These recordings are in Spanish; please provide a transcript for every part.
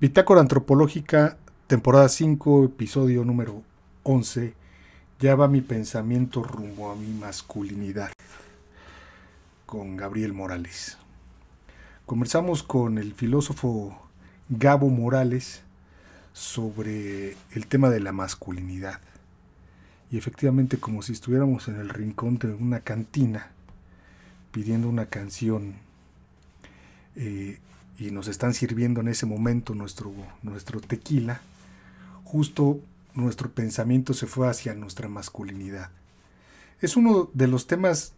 Bitácora Antropológica, temporada 5, episodio número 11. Ya va mi pensamiento rumbo a mi masculinidad. Con Gabriel Morales. Conversamos con el filósofo Gabo Morales sobre el tema de la masculinidad. Y efectivamente, como si estuviéramos en el rincón de una cantina pidiendo una canción eh, y nos están sirviendo en ese momento nuestro, nuestro tequila, justo nuestro pensamiento se fue hacia nuestra masculinidad. Es uno de los temas,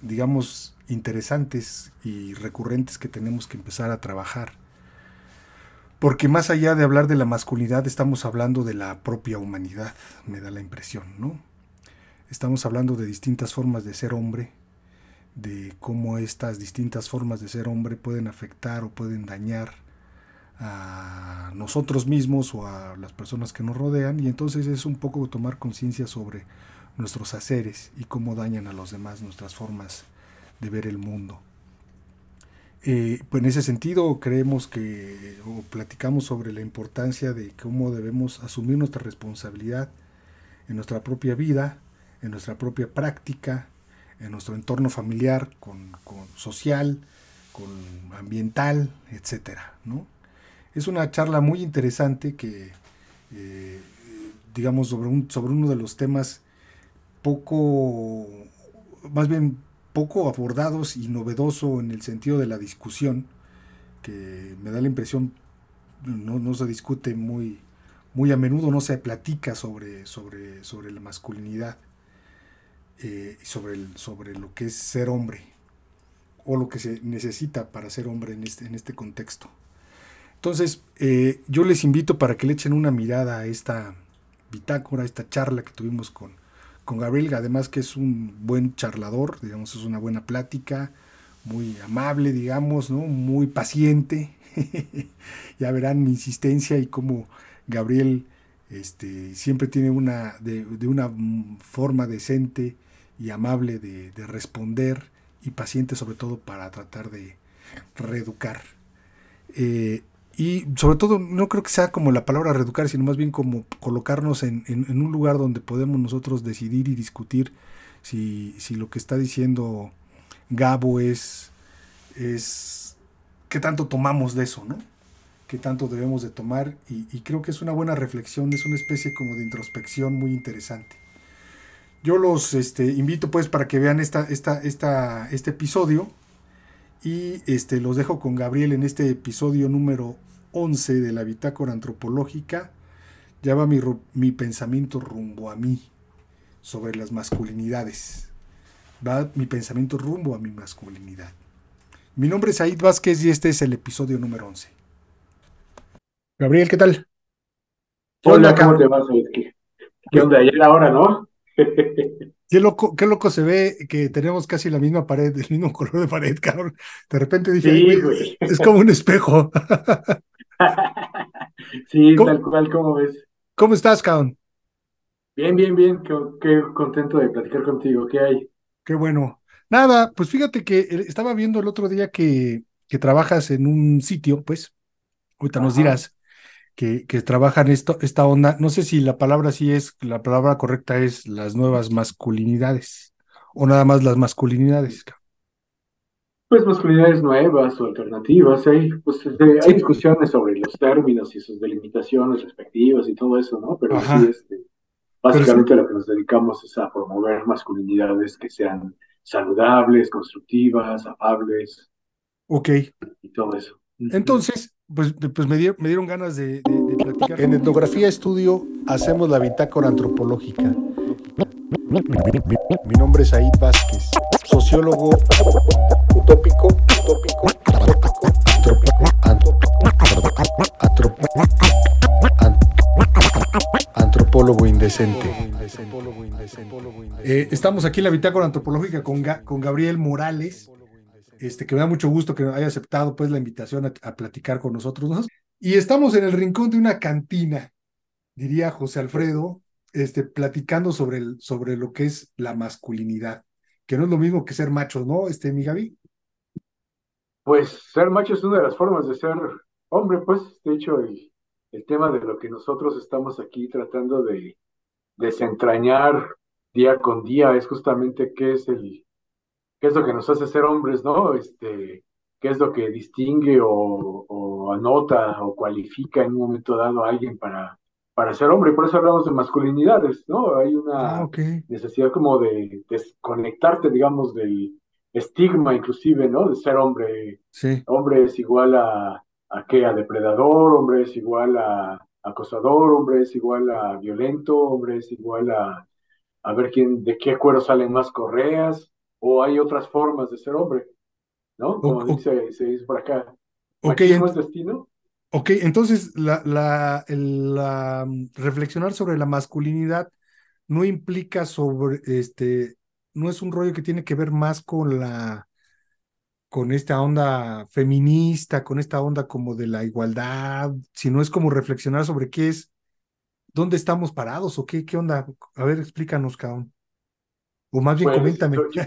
digamos, interesantes y recurrentes que tenemos que empezar a trabajar. Porque más allá de hablar de la masculinidad, estamos hablando de la propia humanidad, me da la impresión, ¿no? Estamos hablando de distintas formas de ser hombre, de cómo estas distintas formas de ser hombre pueden afectar o pueden dañar a nosotros mismos o a las personas que nos rodean y entonces es un poco tomar conciencia sobre nuestros haceres y cómo dañan a los demás nuestras formas de ver el mundo. Eh, pues en ese sentido creemos que o platicamos sobre la importancia de cómo debemos asumir nuestra responsabilidad en nuestra propia vida, en nuestra propia práctica, en nuestro entorno familiar, con, social, con ambiental, etcétera, ¿no? Es una charla muy interesante que, eh, digamos, sobre, un, sobre uno de los temas poco, más bien poco abordados y novedoso en el sentido de la discusión, que me da la impresión no, no se discute muy, muy a menudo, no se platica sobre, sobre, sobre la masculinidad. Eh, sobre, sobre lo que es ser hombre o lo que se necesita para ser hombre en este, en este contexto. Entonces, eh, yo les invito para que le echen una mirada a esta bitácora, a esta charla que tuvimos con, con Gabriel, además que es un buen charlador, digamos, es una buena plática, muy amable, digamos, ¿no? muy paciente. ya verán mi insistencia y cómo Gabriel este, siempre tiene una, de, de una forma decente y amable de, responder y paciente sobre todo para tratar de reeducar. Eh, y sobre todo no creo que sea como la palabra reeducar, sino más bien como colocarnos en, un lugar donde podemos nosotros decidir y discutir si, si lo que está diciendo Gabo es, es qué tanto tomamos de eso, ¿no? Qué tanto debemos de tomar y, creo que es una buena reflexión, es una especie como de introspección muy interesante. Yo los este, invito pues para que vean esta, este episodio y este, los dejo con Gabriel en este episodio número 11 de la bitácora antropológica. Ya va mi, mi pensamiento rumbo a mí sobre las masculinidades. Va mi pensamiento rumbo a mi masculinidad. Mi nombre es Aid Vázquez y este es el episodio número 11. Gabriel, ¿qué tal? Hola, ¿cómo te vas, ¿Qué onda? Ayer ahora, ¿no? Qué loco, qué loco se ve que tenemos casi la misma pared, el mismo color de pared, cabrón. De repente dije, es como un espejo. sí, tal cual, ¿cómo ves? ¿Cómo estás, cabrón? Bien, bien, bien, qué, contento de platicar contigo. ¿Qué hay? Qué bueno. Nada, pues fíjate que eh, estaba viendo el otro día que, que trabajas en un sitio, pues, ahorita nos dirás, que, trabajan esto, esta onda. No sé si la palabra sí es, la palabra correcta es las nuevas masculinidades o nada más las masculinidades. Pues masculinidades nuevas o alternativas, hay, pues, hay discusiones sobre los términos y sus delimitaciones respectivas y todo eso, ¿no? Pero sí, este, básicamente lo que nos dedicamos es a promover masculinidades que sean saludables, constructivas, afables. Ok. Y todo eso. Entonces, pues, pues me, dieron ganas de, platicar. En Etnografía Estudio hacemos la bitácora antropológica. Mi, nombre es Aid Vázquez, sociólogo utópico, utópico, antropólogo indecente. Eh, estamos aquí en la bitácora antropológica con, con Gabriel Morales este, que me da mucho gusto que haya aceptado pues la invitación a, platicar con nosotros. Y estamos en el rincón de una cantina, diría José Alfredo, este, platicando sobre, el, sobre lo que es la masculinidad, que no es lo mismo que ser macho, ¿no, este, mi Gaby? Pues ser macho es una de las formas de ser hombre, pues, de hecho, el, el tema de lo que nosotros estamos aquí tratando de desentrañar día con día es justamente qué es el, qué es lo que nos hace ser hombres, ¿no? Este, qué es lo que distingue o, o anota o cualifica en un momento dado a alguien para, para ser hombre. Por eso hablamos de masculinidades, ¿no? Hay una Ah, necesidad como de desconectarte, digamos, del estigma inclusive, ¿no? De ser hombre. Sí. Hombre es igual a, a qué? A depredador, hombre es igual a acosador, hombre es igual a violento, hombre es igual a, a ver quién, de qué cuero salen más correas, o hay otras formas de ser hombre, ¿no? Como o- dice, se dice por acá, ok, machismo ent- es destino. ok, entonces la, la, el- la, mm, reflexionar sobre la masculinidad no implica sobre, este, no es un rollo que tiene que ver más con la, con esta onda feminista, con esta onda como de la igualdad, sino es como reflexionar sobre qué es, dónde estamos parados o qué, qué onda. A ver, explícanos, cabrón. O más bien Pues coméntame. yo-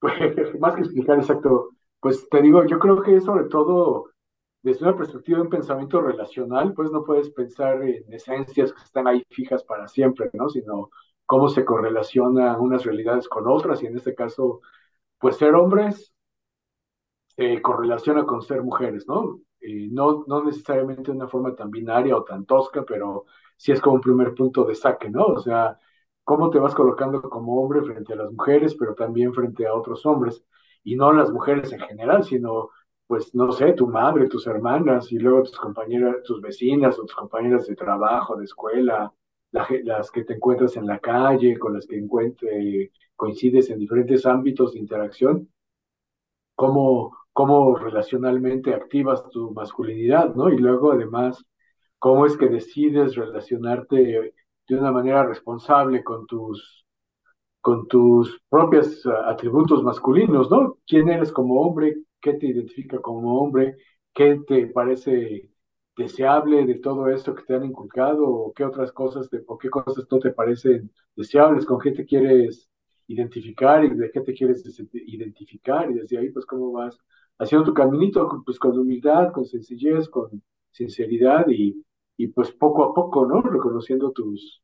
pues, más que explicar exacto, pues te digo, yo creo que sobre todo desde una perspectiva de un pensamiento relacional, pues no puedes pensar en esencias que están ahí fijas para siempre, ¿no? Sino cómo se correlacionan unas realidades con otras, y en este caso, pues ser hombres se correlaciona con ser mujeres, ¿no? Eh, no, no necesariamente de una forma tan binaria o tan tosca, pero sí es como un primer punto de saque, ¿no? O sea, cómo te vas colocando como hombre frente a las mujeres, pero también frente a otros hombres, y no las mujeres en general, sino, pues, no sé, tu madre, tus hermanas, y luego tus compañeras, tus vecinas o tus compañeras de trabajo, de escuela, la las que te encuentras en la calle, con las que encuentre, coincides en diferentes ámbitos de interacción cómo, cómo relacionalmente activas tu masculinidad, ¿no? Y luego además, cómo es que decides relacionarte de una manera responsable con tus, con tus propios uh, atributos masculinos, ¿no? ¿Quién eres como hombre? ¿Qué te identifica como hombre? ¿Qué te parece deseable de todo esto que te han inculcado? ¿O qué otras cosas, de, o qué cosas no te parecen deseables? ¿Con qué te quieres identificar y de qué te quieres identificar? Y desde ahí, pues, ¿cómo vas haciendo tu caminito? Pues con humildad, con sencillez, con sinceridad y, y pues poco a poco, ¿no? Reconociendo tus,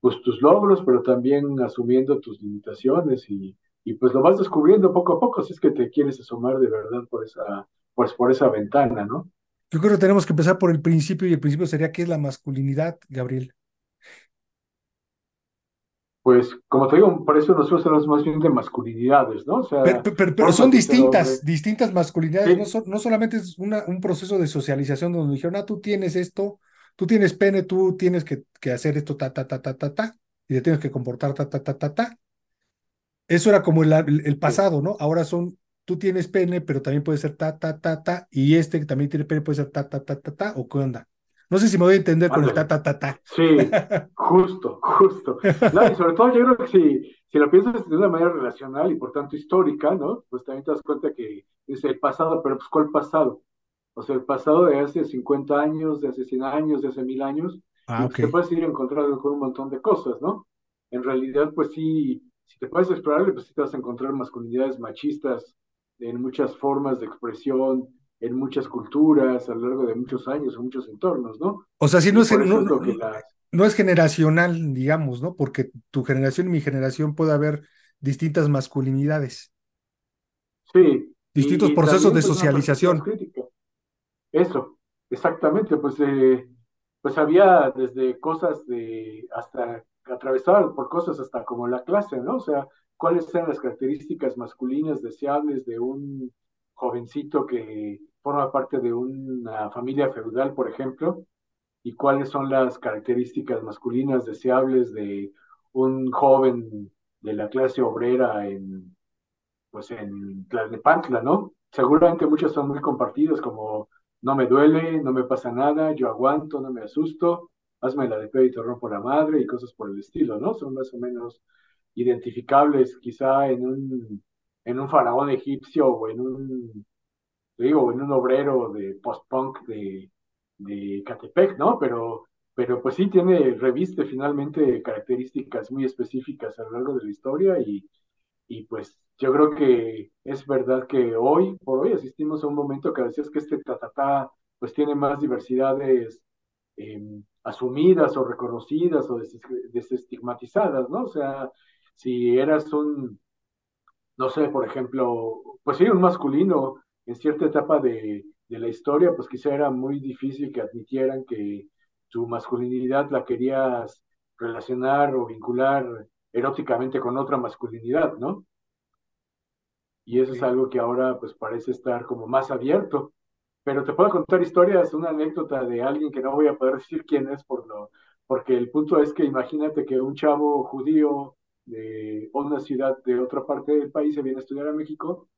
pues tus logros, pero también asumiendo tus limitaciones y, y pues lo vas descubriendo poco a poco si es que te quieres asomar de verdad por esa, pues por esa ventana, ¿no? Yo creo que tenemos que empezar por el principio y el principio sería qué es la masculinidad, Gabriel. Pues, como te digo, por eso nosotros hablamos más bien de masculinidades, ¿no? O sea, Pero, pero, pero son distintas, distintas masculinidades, sí. no, so, no, solamente es una, un proceso de socialización donde dijeron, ah, tú tienes esto, tú tienes pene, tú tienes que, que hacer esto, ta, ta, ta, ta, ta, ta, y te tienes que comportar, ta, ta, ta, ta, ta. Eso era como el, el pasado, ¿no? Ahora son, tú tienes pene, pero también puede ser ta, ta, ta, ta, y este que también tiene pene puede ser ta, ta, ta, ta, ta, o qué onda. No sé si me voy a entender con el ta, ta, ta, ta. Sí, justo, justo. No, y sobre todo yo creo que si, si lo piensas de una manera relacional y por tanto histórica, ¿no? Pues también te das cuenta que es el pasado, pero pues ¿cuál pasado? O sea, el pasado de hace 50 años, de hace 100 años, de hace mil años, ah, okay. te puedes ir encontrando con un montón de cosas, ¿no? En realidad, pues sí, si te puedes explorarle, pues sí te vas a encontrar masculinidades machistas en muchas formas de expresión, en muchas culturas, a lo largo de muchos años, en muchos entornos, ¿no? O sea, si no es, no, es, no, es generacional, digamos, ¿no? Porque tu generación y mi generación puede haber distintas masculinidades. Sí. Distintos y, y procesos también, de pues, socialización. Eso, exactamente, pues, eh, pues había desde cosas de hasta atravesadas por cosas hasta como la clase, ¿no? O sea, cuáles eran las características masculinas deseables de un jovencito que forma parte de una familia feudal, por ejemplo, y cuáles son las características masculinas deseables de un joven de la clase obrera en, pues en Tlalnepantla, ¿no? Seguramente muchos son muy compartidos, como no me duele, no me pasa nada, yo aguanto, no me asusto, hazme la de te rompo la madre y cosas por el estilo, ¿no? Son más o menos identificables quizá en un, en un faraón egipcio o en un, digo, en un obrero de post-punk de, de Catepec, ¿no? Pero, pero pues sí tiene, reviste finalmente características muy específicas a lo largo de la historia y, y pues yo creo que es verdad que hoy por hoy asistimos a un momento que decías que este tatatá pues tiene más diversidades em, asumidas o reconocidas o desestigmatizadas, ¿no? O sea, si eras un, no sé, por ejemplo, pues sí, un masculino en cierta etapa de, de la historia, pues quizá era muy difícil que admitieran que tu masculinidad la querías relacionar o vincular eróticamente con otra masculinidad, ¿no? Y eso es algo que ahora pues parece estar como más abierto. Pero te puedo contar historias, una anécdota de alguien que no voy a poder decir quién es por lo, porque el punto es que imagínate que un chavo judío de una ciudad de otra parte del país se viene a estudiar a México,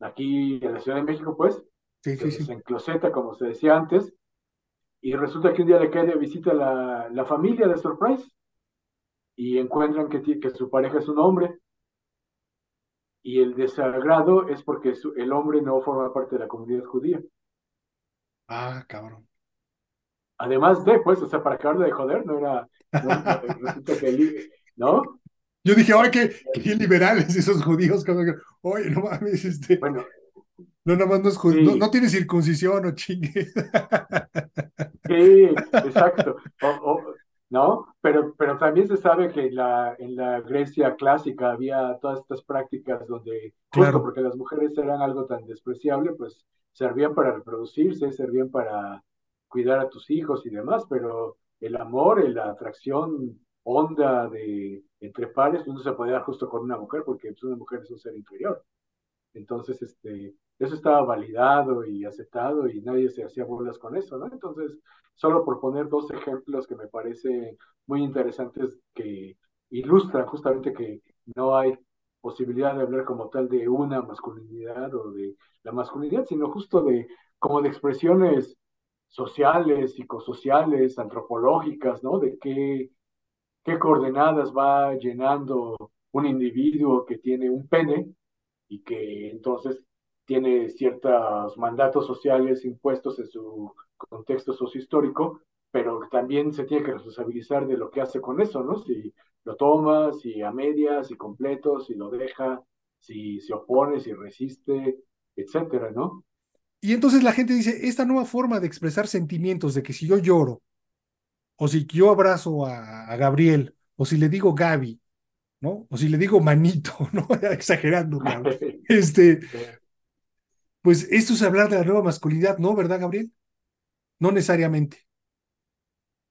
aquí en la Ciudad de México, pues, sí, sí, sí. en Closeta, como se decía antes, y resulta que un día le cae de visita la, la familia de Surprise y encuentran que, que su pareja es un hombre. Y el desagrado es porque el hombre no forma parte de la comunidad judía. Ah, cabrón. Además de, pues, o sea, para acabarle de joder, no era, resulta que, ¿no? Yo dije, ay, qué, qué liberales esos judíos. Oye, no mames, este. Bueno. No, nada más no es judío, no, tiene circuncisión o chingue. Sí, exacto. ¿No? Pero, pero también se sabe que en la, en la Grecia clásica había todas estas prácticas donde, justo porque las mujeres eran algo tan despreciable, pues servían para reproducirse, servían para cuidar a tus hijos y demás, pero el amor, la atracción honda de entre pares, pues no se podía dar justo con una mujer, porque pues, una mujer es un ser inferior. Entonces, este, eso estaba validado y aceptado y nadie se hacía burlas con eso, ¿no? Entonces, solo por poner dos ejemplos que me parecen muy interesantes que ilustran justamente que no hay posibilidad de hablar como tal de una masculinidad o de la masculinidad, sino justo de como de expresiones sociales, psicosociales, antropológicas, ¿no? De qué, qué coordenadas va llenando un individuo que tiene un pene y que entonces tiene ciertos mandatos sociales impuestos en su contexto sociohistórico, pero también se tiene que responsabilizar de lo que hace con eso, ¿no? Si lo toma, si a medias, si completo, si lo deja, si se opone, si resiste, etcétera, ¿no? Y entonces la gente dice, esta nueva forma de expresar sentimientos, de que si yo lloro, o si yo abrazo a, a Gabriel, o si le digo Gaby, ¿no? O si le digo manito, ¿no? Exagerando, Este, pues esto es hablar de la nueva masculinidad, ¿no? ¿Verdad, Gabriel? No necesariamente.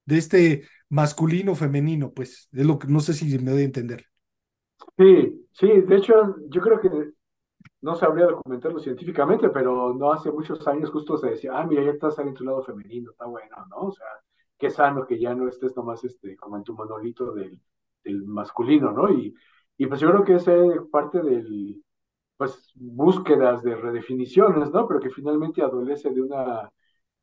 De este masculino femenino, pues, es lo que no sé si me doy a entender. Sí, sí, de hecho, yo creo que no sabría documentarlo científicamente, pero no hace muchos años justo se decía, ah, mira, ya estás en tu lado femenino, está bueno, ¿no? O sea, qué sano que ya no estés nomás este, como en tu monolito del, del masculino, ¿no? Y, y pues yo creo que ese es parte del, pues, búsquedas de redefiniciones, ¿no? Pero que finalmente adolece de una,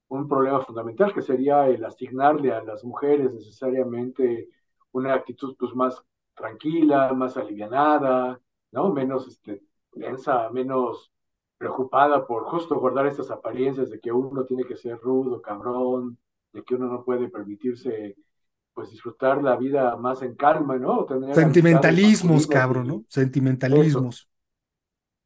un problema fundamental, que sería el asignarle a las mujeres necesariamente una actitud, pues, más tranquila, más alivianada, ¿no? Menos, este, densa, menos preocupada por justo guardar estas apariencias de que uno tiene que ser rudo, cabrón, de que uno no puede permitirse pues disfrutar la vida más en calma, ¿no? Sentimentalismos, cabrón, ¿no? Sentimentalismos.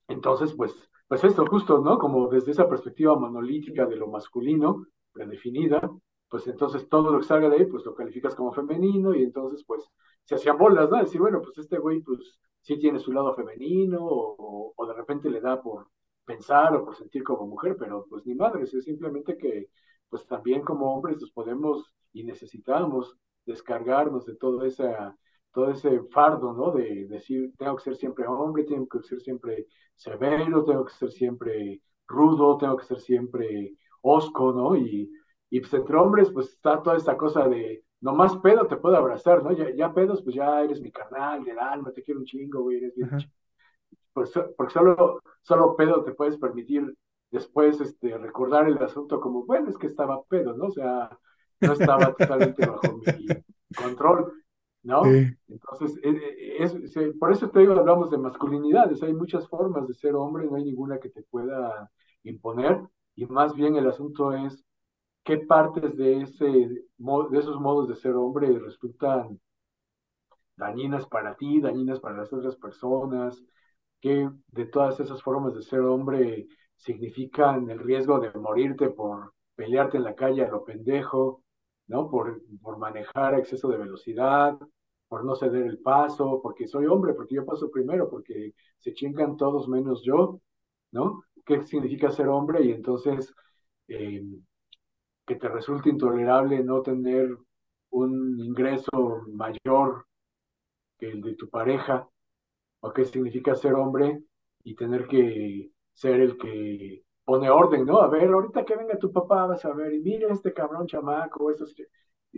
Entonces, pues, pues esto justo, ¿no? Como desde esa perspectiva monolítica de lo masculino, predefinida, pues entonces todo lo que salga de ahí, pues lo calificas como femenino y entonces, pues, se hacían bolas, ¿no? Decir, bueno, pues este güey, pues, sí tiene su lado femenino o, o de repente le da por pensar o por sentir como mujer, pero pues ni madre, es simplemente que, pues también como hombres nos podemos y necesitamos descargarnos de todo, esa, todo ese fardo, ¿no? De decir, tengo que ser siempre hombre, tengo que ser siempre severo, tengo que ser siempre rudo, tengo que ser siempre osco, ¿no? Y, y pues entre hombres, pues está toda esta cosa de, nomás pedo te puedo abrazar, ¿no? Ya, ya pedos, pues ya eres mi carnal, del alma, te quiero un chingo, güey, eres bien pues, porque solo, solo pedo te puedes permitir después este, recordar el asunto como, bueno, es que estaba pedo, ¿no? O sea, no estaba totalmente bajo mi control, ¿no? Entonces, e, e, es, por eso te digo, hablamos de masculinidades, hay muchas formas de ser hombre, no hay ninguna que te pueda imponer, y más bien el asunto es qué partes de, ese, de esos modos de ser hombre resultan dañinas para ti, dañinas para las otras personas, qué de todas esas formas de ser hombre significan el riesgo de morirte por pelearte en la calle a lo pendejo, ¿no? Por, por manejar a exceso de velocidad, por no ceder el paso, porque soy hombre, porque yo paso primero, porque se chingan todos menos yo, ¿no? ¿Qué significa ser hombre? Y entonces, eh, que te resulte intolerable no tener un ingreso mayor que el de tu pareja, o qué significa ser hombre y tener que ser el que pone orden, ¿no? A ver, ahorita que venga tu papá, vas a ver, y mira este cabrón chamaco, eso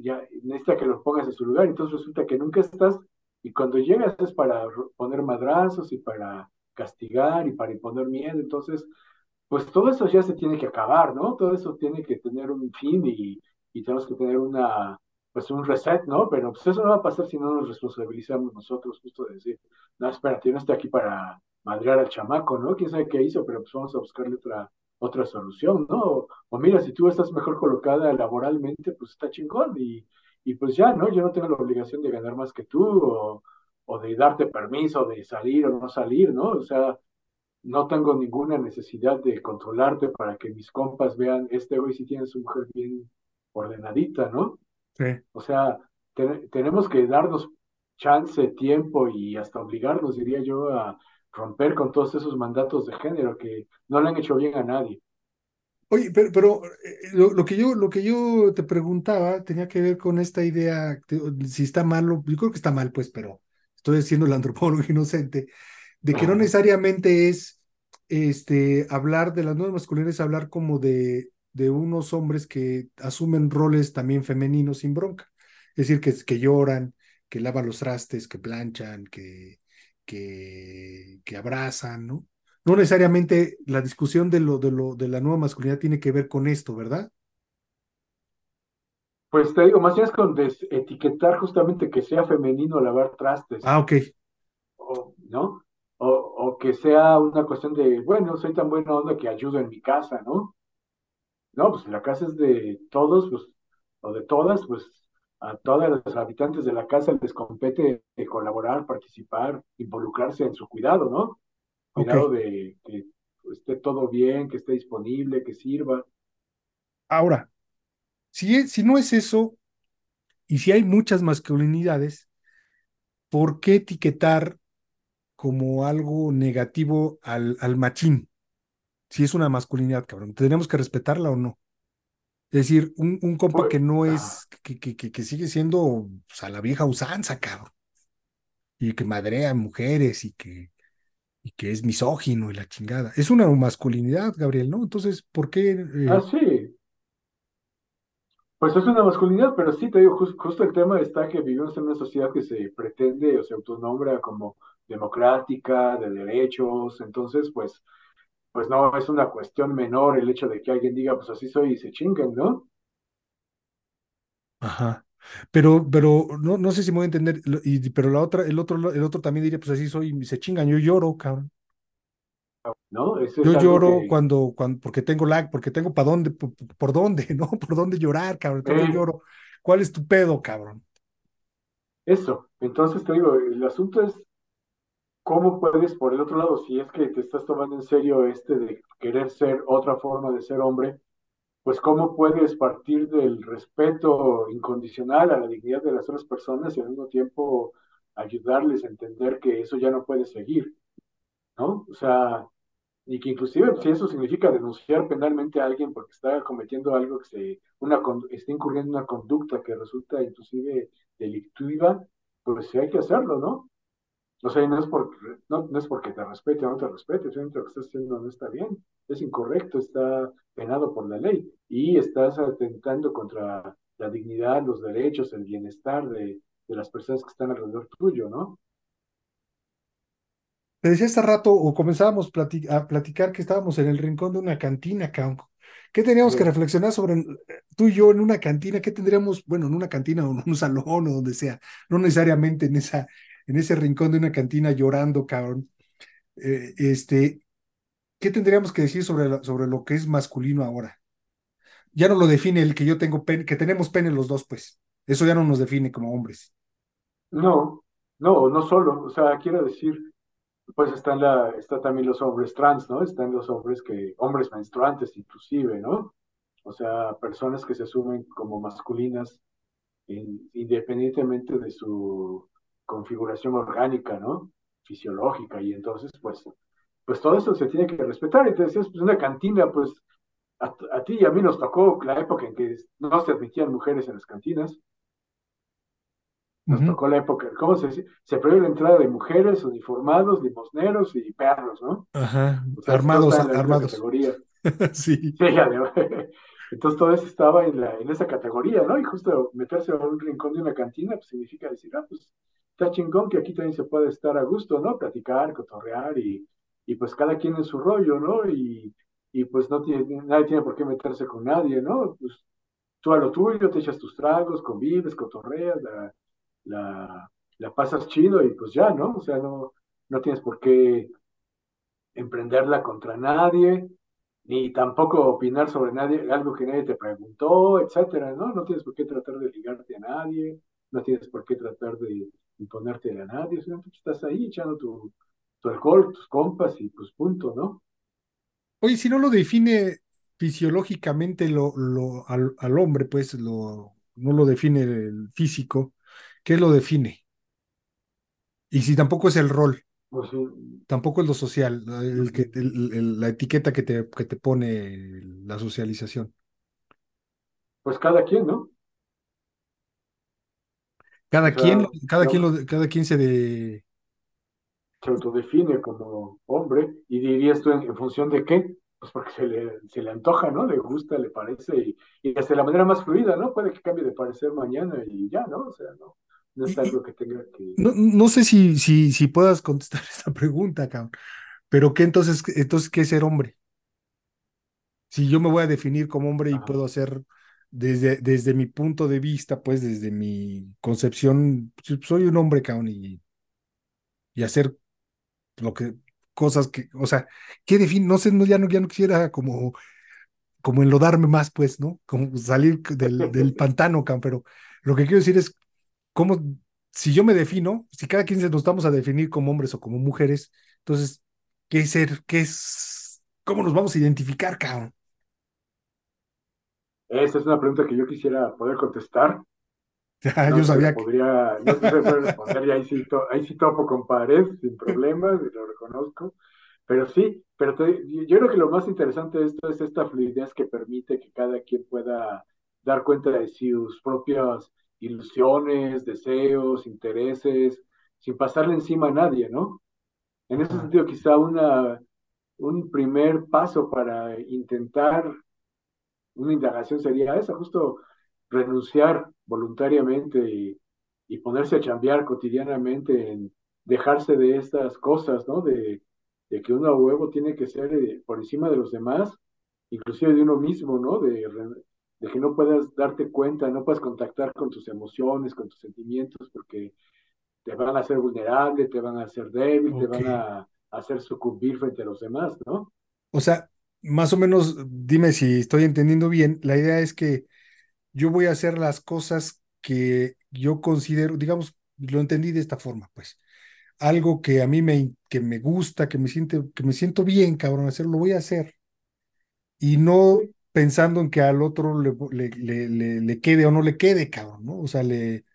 ya necesita que lo pongas en su lugar, entonces resulta que nunca estás, y cuando llegas es para poner madrazos y para castigar y para imponer miedo, entonces, pues todo eso ya se tiene que acabar, ¿no? Todo eso tiene que tener un fin y, y tenemos que tener una, pues un reset, ¿no? Pero pues eso no va a pasar si no nos responsabilizamos nosotros, justo de decir, no, espérate, yo no estoy aquí para madrear al chamaco, ¿no? Quién sabe qué hizo, pero pues vamos a buscarle otra, otra solución, ¿no? O, mira, si tú estás mejor colocada laboralmente, pues está chingón y, y pues ya, ¿no? Yo no tengo la obligación de ganar más que tú o, o de darte permiso de salir o no salir, ¿no? O sea, no tengo ninguna necesidad de controlarte para que mis compas vean, este güey si tiene su mujer bien ordenadita, ¿no? Sí. O sea, tenemos que darnos chance, tiempo y hasta obligarnos, diría yo, a, romper con todos esos mandatos de género que no le han hecho bien a nadie. Oye, pero, pero eh, lo, que yo, lo que yo te preguntaba tenía que ver con esta idea, si está mal, yo creo que está mal, pues, pero estoy haciendo el antropólogo inocente, de que no necesariamente es este, hablar de las nuevas masculinidades, hablar como de, de unos hombres que asumen roles también femeninos sin bronca. Es decir, que, que lloran, que lavan los trastes, que planchan, que, que, que abrazan, ¿no? No necesariamente la discusión de lo, de lo de la nueva masculinidad tiene que ver con esto, ¿verdad? Pues te digo, más bien es con etiquetar justamente que sea femenino lavar trastes. Ah, ok. O, ¿No? O, o, que sea una cuestión de, bueno, soy tan buena onda que ayudo en mi casa, ¿no? No, pues la casa es de todos, pues, o de todas, pues a todos los habitantes de la casa les compete colaborar, participar, involucrarse en su cuidado, ¿no? Cuidado de que esté todo bien, que esté disponible, que sirva. Ahora, si, si no es eso, y si hay muchas masculinidades, ¿por qué etiquetar como algo negativo al, al machín? Si es una masculinidad, cabrón, ¿tendríamos que respetarla o no? Es decir, un, un compa pues, que no es, que, que, que, sigue siendo pues, a la vieja usanza, cabrón. Y que madrea a mujeres y que, y que es misógino y la chingada. Es una masculinidad, Gabriel, ¿no? Entonces, ¿por qué? Eh? Ah, sí. Pues es una masculinidad, pero sí, te digo, justo el tema está que vivimos en una sociedad que se pretende o se autonombra como democrática, de derechos, entonces, pues, pues no es una cuestión menor el hecho de que alguien diga, pues así soy y se chinguen, ¿no? Ajá. Pero, pero no, no sé si me voy a entender, y, pero la otra, el otro, el otro también diría, pues así soy y se chingan, yo lloro, cabrón. ¿No? yo lloro cuando, cuando, porque tengo lag, porque tengo para dónde, por, dónde, ¿no? Por dónde llorar, cabrón. Entonces eh. lloro. ¿Cuál es tu pedo, cabrón? Eso. Entonces te digo, el asunto es ¿cómo puedes, por el otro lado, si es que te estás tomando en serio este de querer ser otra forma de ser hombre, pues cómo puedes partir del respeto incondicional a la dignidad de las otras personas y al mismo tiempo ayudarles a entender que eso ya no puede seguir, ¿no? O sea, y que inclusive si eso significa denunciar penalmente a alguien porque está cometiendo algo que se, una, está incurriendo en una conducta que resulta inclusive delictiva, pues sí hay que hacerlo, ¿no? O sea, no es, porque, no, es porque te respete o no te respete, simplemente lo que estás haciendo no está bien, es incorrecto, está penado por la ley y estás atentando contra la dignidad, los derechos, el bienestar de, de las personas que están alrededor tuyo, ¿no? Te decía hace rato, o comenzábamos a platicar que estábamos en el rincón de una cantina, ¿Qué teníamos que reflexionar sobre tú y yo en una cantina? ¿Qué tendríamos, bueno, en una cantina o en un salón o donde sea? No necesariamente en esa, en ese rincón de una cantina llorando, cabrón. Eh, este, ¿qué tendríamos que decir sobre, sobre lo que es masculino ahora? Ya no lo define el que yo tengo pene, que tenemos pene los dos, pues. Eso ya no nos define como hombres. No, no, no solo. O sea, quiero decir, pues están la, está también los hombres trans, ¿no? Están los hombres que, hombres menstruantes inclusive, ¿no? O sea, personas que se asumen como masculinas independientemente de su configuración orgánica, ¿no? Fisiológica. Y entonces, pues, pues todo eso se tiene que respetar. Entonces, pues una cantina, pues, a, ti y a mí nos tocó la época en que no se admitían mujeres en las cantinas. Nos tocó la época, ¿cómo se dice? Se prohibió la entrada de mujeres, uniformados, limosneros y perros, ¿no? Ajá, armados, armados. sí. Sí, además. Entonces todo eso estaba en, la, en esa categoría, ¿no? Y justo meterse a un rincón de una cantina, pues significa decir, ah, pues está chingón que aquí también se puede estar a gusto, ¿no? Platicar, cotorrear y, y pues cada quien en su rollo, ¿no? Y, y pues no tiene, nadie tiene por qué meterse con nadie, ¿no? Pues tú a lo tuyo, te echas tus tragos, convives, cotorreas, la, la, la pasas chido y pues ya, ¿no? O sea, no, no tienes por qué emprenderla contra nadie, ni tampoco opinar sobre nadie, algo que nadie te preguntó, etcétera, ¿no? No tienes por qué tratar de ligarte a nadie, no tienes por qué tratar de imponerte a nadie, sino que estás ahí echando tu, tu alcohol, tus compas y pues punto, ¿no? Oye, si no lo define fisiológicamente lo, lo, al, al hombre, pues lo, no lo define el físico, ¿qué lo define? Y si tampoco es el rol. Pues Tampoco es lo social, el que, la etiqueta que te, que te pone la socialización. Pues cada quien, ¿no? Cada quien, cada quien, lo, cada quien se de... Se autodefine como hombre y dirías tú en, función de qué, pues porque se le, se le antoja, ¿no? Le gusta, le parece y, y hasta de la manera más fluida, ¿no? Puede que cambie de parecer mañana y ya, ¿no? O sea, no. No es algo que tenga que... No, sé si, si, si puedas contestar esta pregunta, cabrón. Pero ¿qué entonces, entonces qué es ser hombre? Si yo me voy a definir como hombre y puedo hacer desde, desde mi punto de vista, pues desde mi concepción, soy un hombre, cabrón, y, y hacer lo que, cosas que, o sea, ¿qué define? No sé, no, ya, no, ya no quisiera como, como enlodarme más, pues, ¿no? Como salir del, del pantano, cabrón, pero lo que quiero decir es, cómo, si yo me defino, si cada quien nos vamos a definir como hombres o como mujeres, entonces, ¿qué es ser? ¿Qué es? ¿Cómo nos vamos a identificar, cabrón? Esa es una pregunta que yo quisiera poder contestar. yo sabía que... Podría, no sé responder y ahí sí, ahí sí topo con pared, sin problemas, y lo reconozco. Pero sí, pero yo creo que lo más interesante de esto es esta fluidez que permite que cada quien pueda dar cuenta de sus propias ilusiones, deseos, intereses, sin pasarle encima a nadie, ¿no? En ese sentido, quizá una, un primer paso para intentar una indagación sería esa, justo renunciar voluntariamente y, y ponerse a chambear cotidianamente en dejarse de estas cosas, ¿no? De, de que uno a huevo tiene que ser eh, por encima de los demás, inclusive de uno mismo, ¿no? De, de que no puedas darte cuenta, no puedes contactar con tus emociones, con tus sentimientos, porque te van a hacer vulnerable, te van a hacer débil, te van a hacer sucumbir frente a los demás, ¿no? O sea, más o menos, dime si estoy entendiendo bien, la idea es que yo voy a hacer las cosas que yo considero, digamos, lo entendí de esta forma, pues, algo que a mí me, que me gusta, que me, siente, que me siento bien, cabrón, hacerlo, lo voy a hacer. Y no pensando en que al otro le, le, le, quede o no le quede, cabrón, ¿no? O sea, le...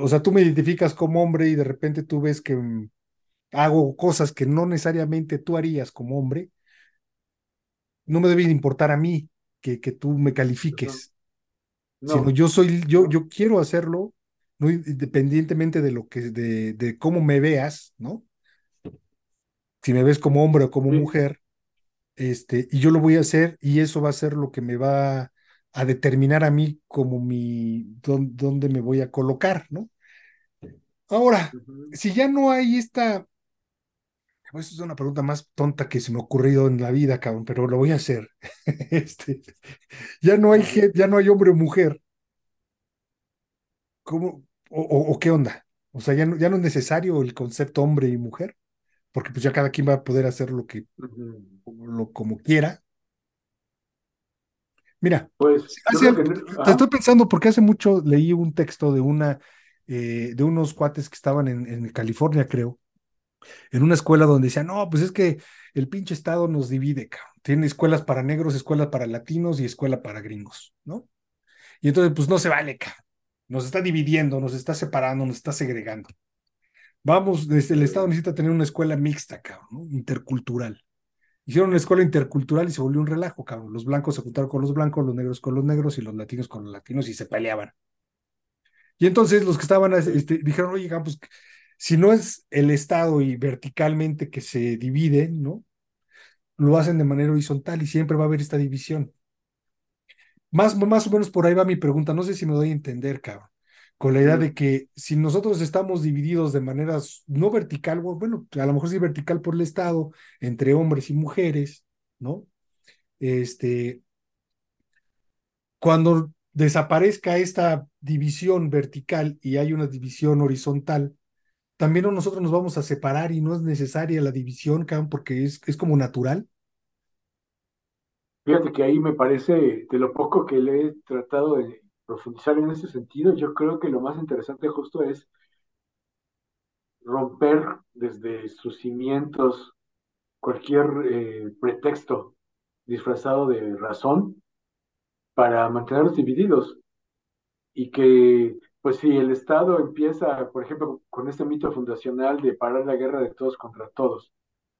o sea, tú me identificas como hombre y de repente tú ves que mm, hago cosas que no necesariamente tú harías como hombre, no me debe importar a mí que, que tú me califiques, sino yo soy, yo, yo quiero hacerlo, no independientemente de lo que, de, de cómo me veas, ¿no? Si me ves como hombre o como mujer, este, y yo lo voy a hacer y eso va a ser lo que me va a determinar a mí como mi, dónde, me voy a colocar, ¿no? Ahora, si ya no hay esta, pues es una pregunta más tonta que se me ha ocurrido en la vida, cabrón, pero lo voy a hacer. este, ya no hay ya no hay hombre o mujer. ¿Cómo? O, qué onda? O sea, ya no, ya no es necesario el concepto hombre y mujer, porque pues ya cada quien va a poder hacer lo que, lo, como quiera. Mira, pues, te estoy pensando porque hace mucho leí un texto de una eh, de unos cuates que estaban en, en, California, creo, en una escuela donde decían, no, pues es que el pinche Estado nos divide, cabrón. Tiene escuelas para negros, escuelas para latinos y escuela para gringos, ¿no? Y entonces, pues no se vale, cabrón. Nos está dividiendo, nos está separando, nos está segregando. Vamos, desde el Estado necesita tener una escuela mixta, cabrón, ¿no? intercultural. Hicieron una escuela intercultural y se volvió un relajo, cabrón. Los blancos se juntaron con los blancos, los negros con los negros y los latinos con los latinos y se peleaban. Y entonces los que estaban, este, dijeron, oye, pues si no es el Estado y verticalmente que se divide, ¿no? Lo hacen de manera horizontal y siempre va a haber esta división. Más, más o menos por ahí va mi pregunta, no sé si me doy a entender, cabrón, con la idea de que si nosotros estamos divididos de manera no vertical, bueno, a lo mejor sí vertical por el Estado, entre hombres y mujeres, ¿no? Este, cuando desaparezca esta división vertical y hay una división horizontal, también nosotros nos vamos a separar y no es necesaria la división, porque es, es como natural. Fíjate que ahí me parece, de lo poco que le he tratado de profundizar en ese sentido, yo creo que lo más interesante justo es romper desde sus cimientos cualquier eh, pretexto disfrazado de razón para mantenerlos divididos y que pues si el Estado empieza, por ejemplo, con este mito fundacional de parar la guerra de todos contra todos,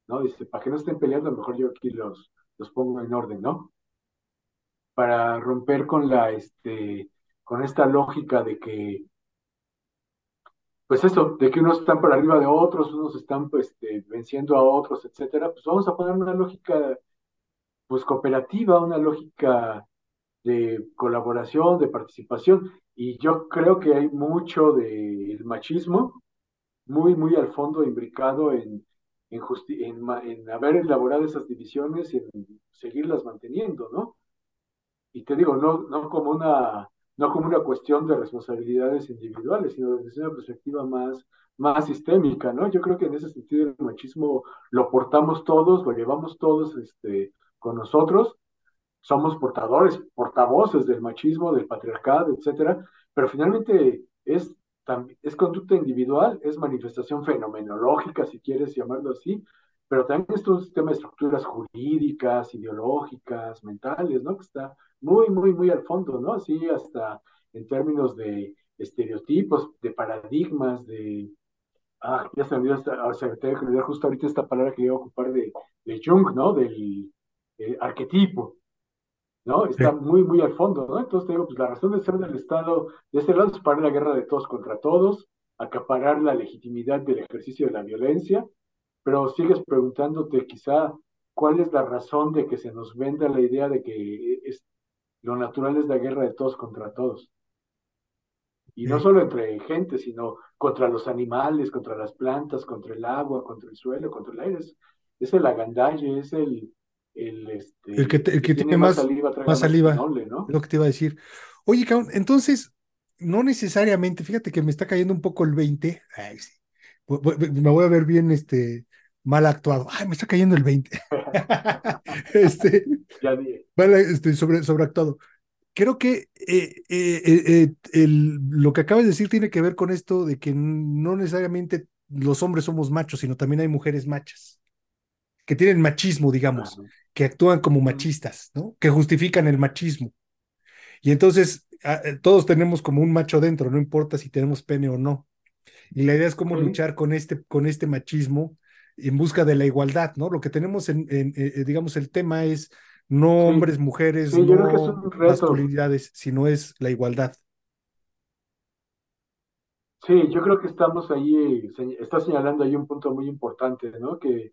¿no? Dice, para que no estén peleando, mejor yo aquí los, los pongo en orden, ¿no? Para romper con la, este, con esta lógica de que, pues eso, de que unos están por arriba de otros, unos están pues, este, venciendo a otros, etcétera, pues vamos a poner una lógica, pues cooperativa, una lógica de colaboración, de participación, y yo creo que hay mucho del machismo muy, muy al fondo imbricado en, en, en, haber elaborado esas divisiones y en seguirlas manteniendo, ¿no? Y te digo, no, no, como una, no como una cuestión de responsabilidades individuales, sino desde una perspectiva más, más sistémica, ¿no? Yo creo que en ese sentido el machismo lo portamos todos, lo llevamos todos este, con nosotros, somos portadores, portavoces del machismo, del patriarcado, etcétera, pero finalmente es, es conducta individual, es manifestación fenomenológica, si quieres llamarlo así, pero también es un sistema de estructuras jurídicas, ideológicas, mentales, ¿no? Que está muy, muy, muy al fondo, ¿no? Así hasta en términos de estereotipos, de paradigmas, de... Ah, ya se me olvidó, o sea, tengo que justo ahorita esta palabra que iba a ocupar de, de Jung, ¿no? Del arquetipo, ¿no? Está muy, muy al fondo, ¿no? Entonces te digo, pues la razón de ser del Estado de este lado es parar la guerra de todos contra todos, acaparar la legitimidad del ejercicio de la violencia, pero sigues preguntándote quizá cuál es la razón de que se nos venda la idea de que es, lo natural es la guerra de todos contra todos. Y no solo entre gente, sino contra los animales, contra las plantas, contra el agua, contra el suelo, contra el aire. Es, es el agandalle, es el, el, este, el, que, el que, tiene, más saliva, más saliva ¿no? lo que te iba a decir. Oye, cabrón, entonces, no necesariamente, fíjate que me está cayendo un poco el 20. Ay, sí. Me voy a ver bien este mal actuado. Ay, me está cayendo el 20. este, ya vale, este, sobre, sobreactuado. Creo que eh, eh, eh, el, lo que acabas de decir tiene que ver con esto de que no necesariamente los hombres somos machos, sino también hay mujeres machas que tienen machismo, digamos, que actúan como machistas, ¿no? Que justifican el machismo. Y entonces eh, todos tenemos como un macho dentro, no importa si tenemos pene o no. Y la idea es cómo luchar con este, con este machismo en busca de la igualdad, ¿no? Lo que tenemos en, eh, eh, digamos, el tema es no hombres, mujeres, no masculinidades, sino es la igualdad. Sí, yo creo que estamos ahí, está señalando ahí un punto muy importante, ¿no? Que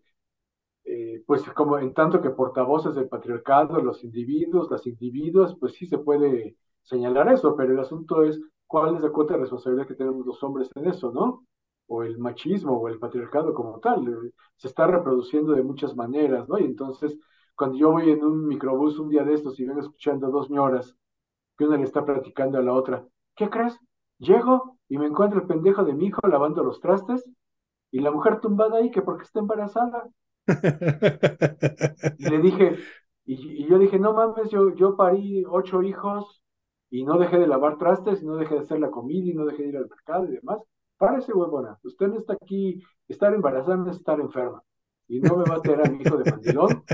pues como en tanto que portavoces del patriarcado, los individuos, las individuas, pues sí se puede señalar eso, pero el asunto es cuál es la cuota de responsabilidad que tenemos los hombres en eso, ¿no? O el machismo o el patriarcado como tal, eh, se está reproduciendo de muchas maneras, ¿no? Y entonces, cuando yo voy en un microbús un día de estos y vengo escuchando dos ñoras, que una le está platicando a la otra, ¿qué crees? Llego y me encuentro el pendejo de mi hijo lavando los trastes y la mujer tumbada ahí que porque está embarazada. Y le dije, y, yo dije, no mames, yo, yo parí ocho hijos y no dejé de lavar trastes, y no dejé de hacer la comida, y no dejé de ir al mercado y demás. párese huevona, usted no está aquí, estar embarazada no es estar enferma, y no me va a tener a mi hijo de mandilón.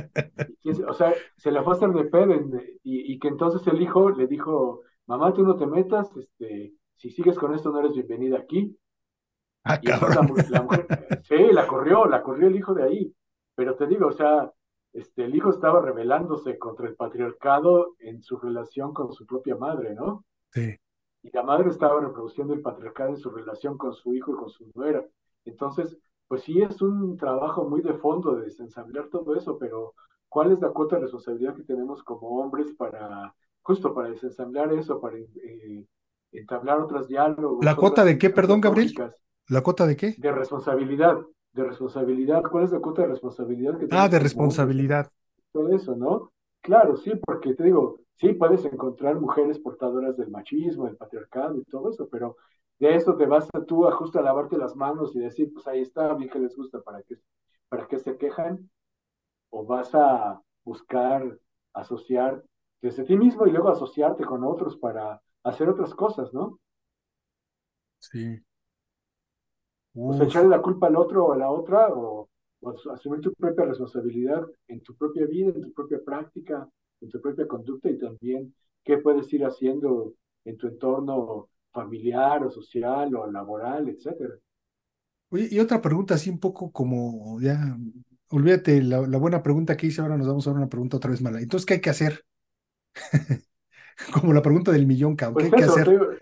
o sea, se le fue a hacer de pedo, y, y que entonces el hijo le dijo, mamá, tú no te metas, este, si sigues con esto no eres bienvenida aquí. Ah, y la, mujer, sí, la corrió, la corrió el hijo de ahí. Pero te digo, o sea, este, el hijo estaba rebelándose contra el patriarcado en su relación con su propia madre, ¿no? Sí. Y la madre estaba reproduciendo el patriarcado en su relación con su hijo y con su nuera. Entonces, pues sí es un trabajo muy de fondo de desensamblar todo eso, pero ¿cuál es la cuota de responsabilidad que tenemos como hombres para, justo para desensamblar eso, para eh, entablar otros diálogos? ¿La cuota de qué, perdón, Gabriel? ¿La cuota de qué? De responsabilidad de responsabilidad. ¿Cuál es la cuota de responsabilidad que Ah, de responsabilidad. Todo eso, ¿no? Claro, sí, porque te digo, sí puedes encontrar mujeres portadoras del machismo, del patriarcado y todo eso, pero de eso te vas a tú a justo a lavarte las manos y decir, pues ahí está, bien que les gusta, ¿para qué, para qué se quejan? O vas a buscar asociar desde ti mismo y luego asociarte con otros para hacer otras cosas, ¿no? Sí. O sea, echarle la culpa al otro o a la otra, o, asumir tu propia responsabilidad en tu propia vida, en tu propia práctica, en tu propia conducta y también qué puedes ir haciendo en tu entorno familiar o social o laboral, etcétera. Oye, y otra pregunta así un poco como ya, olvídate la, buena pregunta que hice, ahora nos vamos a una pregunta otra vez mala. Entonces, ¿qué hay que hacer? como la pregunta del millón, cabrón. ¿Qué hay que pues hacer?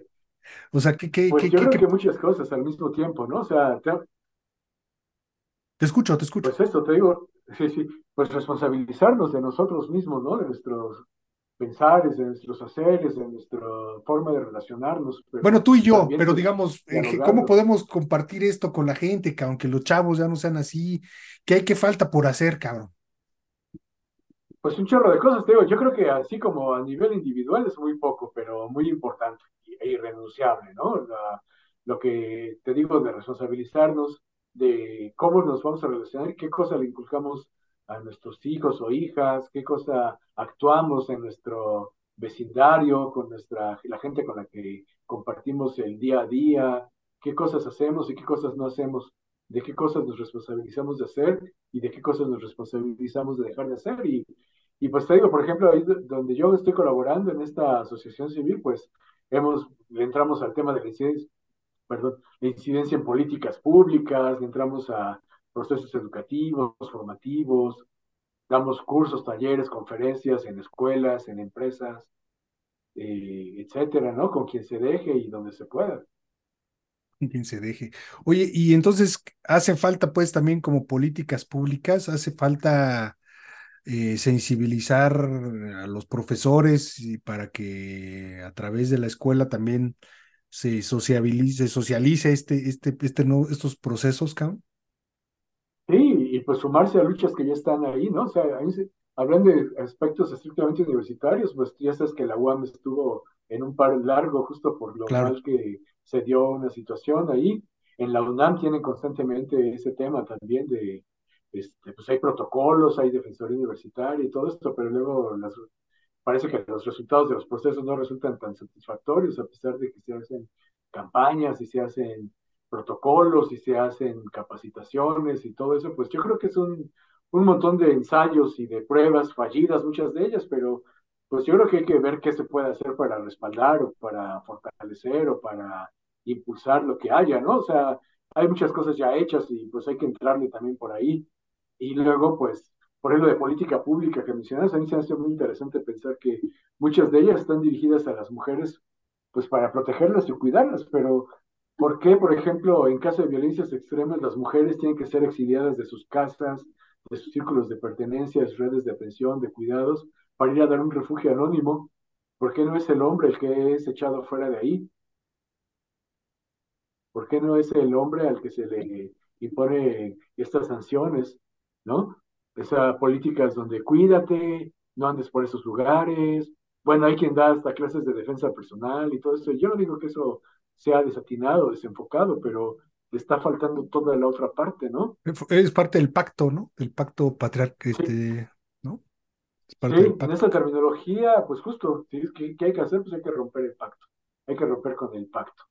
O sea, ¿qué, qué, pues qué, yo creo que muchas cosas al mismo tiempo, ¿no? O sea, te... escucho, te escucho. Pues eso, te digo, sí, sí, pues responsabilizarnos de nosotros mismos, ¿no? De nuestros pensares, de nuestros haceres, de nuestra forma de relacionarnos. bueno, tú y yo, pero digamos, ¿cómo podemos compartir esto con la gente, que aunque los chavos ya no sean así? ¿Qué hay que falta por hacer, cabrón? Pues un chorro de cosas, te digo, yo creo que así como a nivel individual es muy poco, pero muy importante e irrenunciable, ¿no? lo que te digo de responsabilizarnos de cómo nos vamos a relacionar, qué cosa le inculcamos a nuestros hijos o hijas, qué cosa actuamos en nuestro vecindario, con nuestra, la gente con la que compartimos el día a día, qué cosas hacemos y qué cosas no hacemos, de qué cosas nos responsabilizamos de hacer y de qué cosas nos responsabilizamos de dejar de hacer. Y, y pues te digo, por ejemplo, ahí donde yo estoy colaborando en esta asociación civil, pues hemos, entramos al tema de la incidencia, perdón, la incidencia en políticas públicas, entramos a procesos educativos, formativos, damos cursos, talleres, conferencias en escuelas, en empresas, eh, etcétera, ¿no? Con quien se deje y donde se pueda. Quien se deje. Oye, y entonces hace falta pues también como políticas públicas, hace falta eh, sensibilizar a los profesores y para que a través de la escuela también se sociabilice, socialice este, este, este, no, estos procesos, Cam? Sí, y pues sumarse a luchas que ya están ahí, ¿no? O sea, ahí hablan de aspectos estrictamente universitarios, pues ya sabes que la UAM estuvo en un par largo justo por lo mal que se dio una situación ahí. En la UNAM tienen constantemente ese tema también de este, pues hay protocolos, hay defensoría universitaria y todo esto, pero luego parece que los resultados de los procesos no resultan tan satisfactorios a pesar de que se hacen campañas y se hacen protocolos y se hacen capacitaciones y todo eso, pues yo creo que es un, un montón de ensayos y de pruebas fallidas, muchas de ellas, pero pues yo creo que hay que ver qué se puede hacer para respaldar o para fortalecer o para impulsar lo que haya, ¿no? O sea, hay muchas cosas ya hechas y pues hay que entrarle también por ahí. Y luego, pues, por ejemplo, de política pública que mencionas, a mí se me hace muy interesante pensar que muchas de ellas están dirigidas a las mujeres, pues, para protegerlas y cuidarlas, pero ¿por qué, por ejemplo, en caso de violencias extremas, las mujeres tienen que ser exiliadas de sus casas, de sus círculos de pertenencia, de sus redes de atención, de cuidados, para ir a dar un refugio anónimo? ¿Por qué no es el hombre el que es echado fuera de ahí? ¿Por qué no es el hombre al que se le impone estas sanciones? ¿no? Esas políticas donde cuídate, no andes por esos lugares. Bueno, hay quien da hasta clases de defensa personal y todo eso. Yo no digo que eso sea desatinado, desenfocado, pero le está faltando toda la otra parte, ¿no? Es parte del pacto, ¿no? El pacto patriarcal, este, ¿no? Es parte sí, en esta terminología, pues justo, ¿qué, ¿qué hay que hacer? Pues hay que romper el pacto. Hay que romper con el pacto.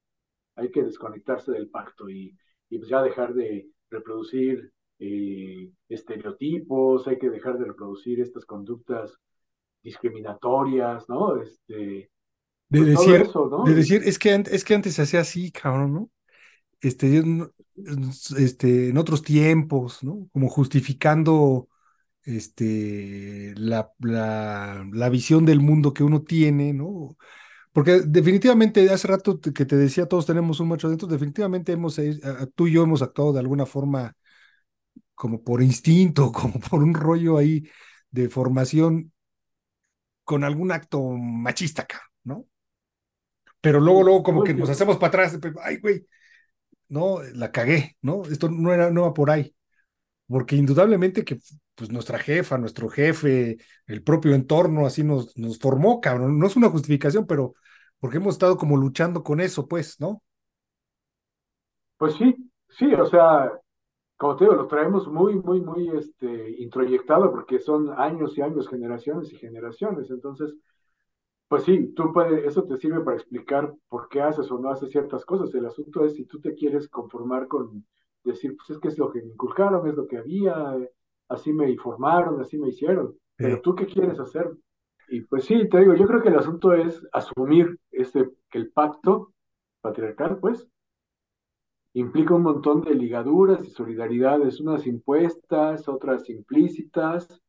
Hay que desconectarse del pacto y, y pues ya dejar de reproducir eh, estereotipos, hay que dejar de reproducir estas conductas discriminatorias, ¿no? Este, de pues, decir, de decir, es que, es que antes se hacía así, cabrón, ¿no? Este, este, en otros tiempos, ¿no? Como justificando este, la, la, la, visión del mundo que uno tiene, ¿no? Porque definitivamente, hace rato que te decía, todos tenemos un macho dentro, definitivamente hemos, eh, tú y yo hemos actuado de alguna forma como por instinto, como por un rollo ahí de formación con algún acto machista, ¿no? Pero luego, luego como que nos hacemos para atrás, ay, güey, no, la cagué, ¿no? Esto no era, no va por ahí. Porque indudablemente que pues nuestra jefa, nuestro jefe, el propio entorno así nos, nos formó, cabrón. No es una justificación, pero porque hemos estado como luchando con eso, pues, ¿no? Pues sí, sí, o sea, como te digo, lo traemos muy, muy, muy este, introyectado porque son años y años, generaciones y generaciones. Entonces, pues sí, tú puedes, eso te sirve para explicar por qué haces o no haces ciertas cosas. El asunto es si tú te quieres conformar con decir, pues es que es lo que me inculcaron, es lo que había, así me informaron, así me hicieron. Pero tú qué quieres hacer? Y pues sí, te digo, yo creo que el asunto es asumir este, que el pacto patriarcal, pues, implica un montón de ligaduras y solidaridades, unas impuestas, otras implícitas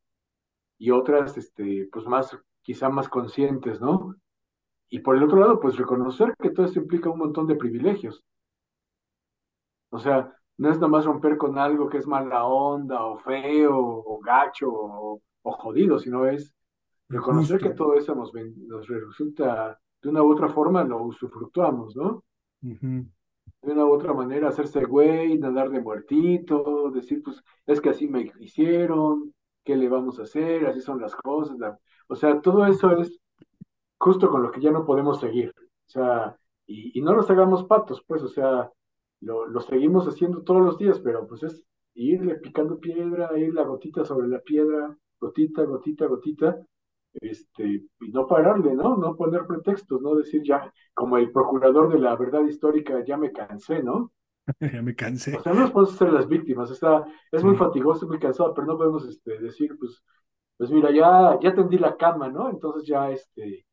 y otras, este, pues más, quizá más conscientes, ¿no? Y por el otro lado, pues reconocer que todo esto implica un montón de privilegios. O sea, no es nomás romper con algo que es mala onda o feo o gacho o, jodido, sino es reconocer que todo eso nos, nos, resulta de una u otra forma, lo usufructuamos, ¿no? De una u otra manera, hacerse güey, nadar de muertito, decir, pues, es que así me hicieron, ¿qué le vamos a hacer? Así son las cosas. O sea, todo eso es justo con lo que ya no podemos seguir. O sea, y, y no nos hagamos patos, pues, o sea, lo, seguimos haciendo todos los días, pero pues es irle picando piedra, ir la gotita sobre la piedra, gotita, gotita, gotita, este, y no pararle, ¿no? No poner pretextos, no decir ya, como el procurador de la verdad histórica, ya me cansé, ¿no? ya me cansé. O sea, no nos podemos hacer las víctimas, está, es muy fatigoso, muy cansado, pero no podemos este, decir, pues, pues mira, ya, ya tendí la cama, ¿no? Entonces ya, este,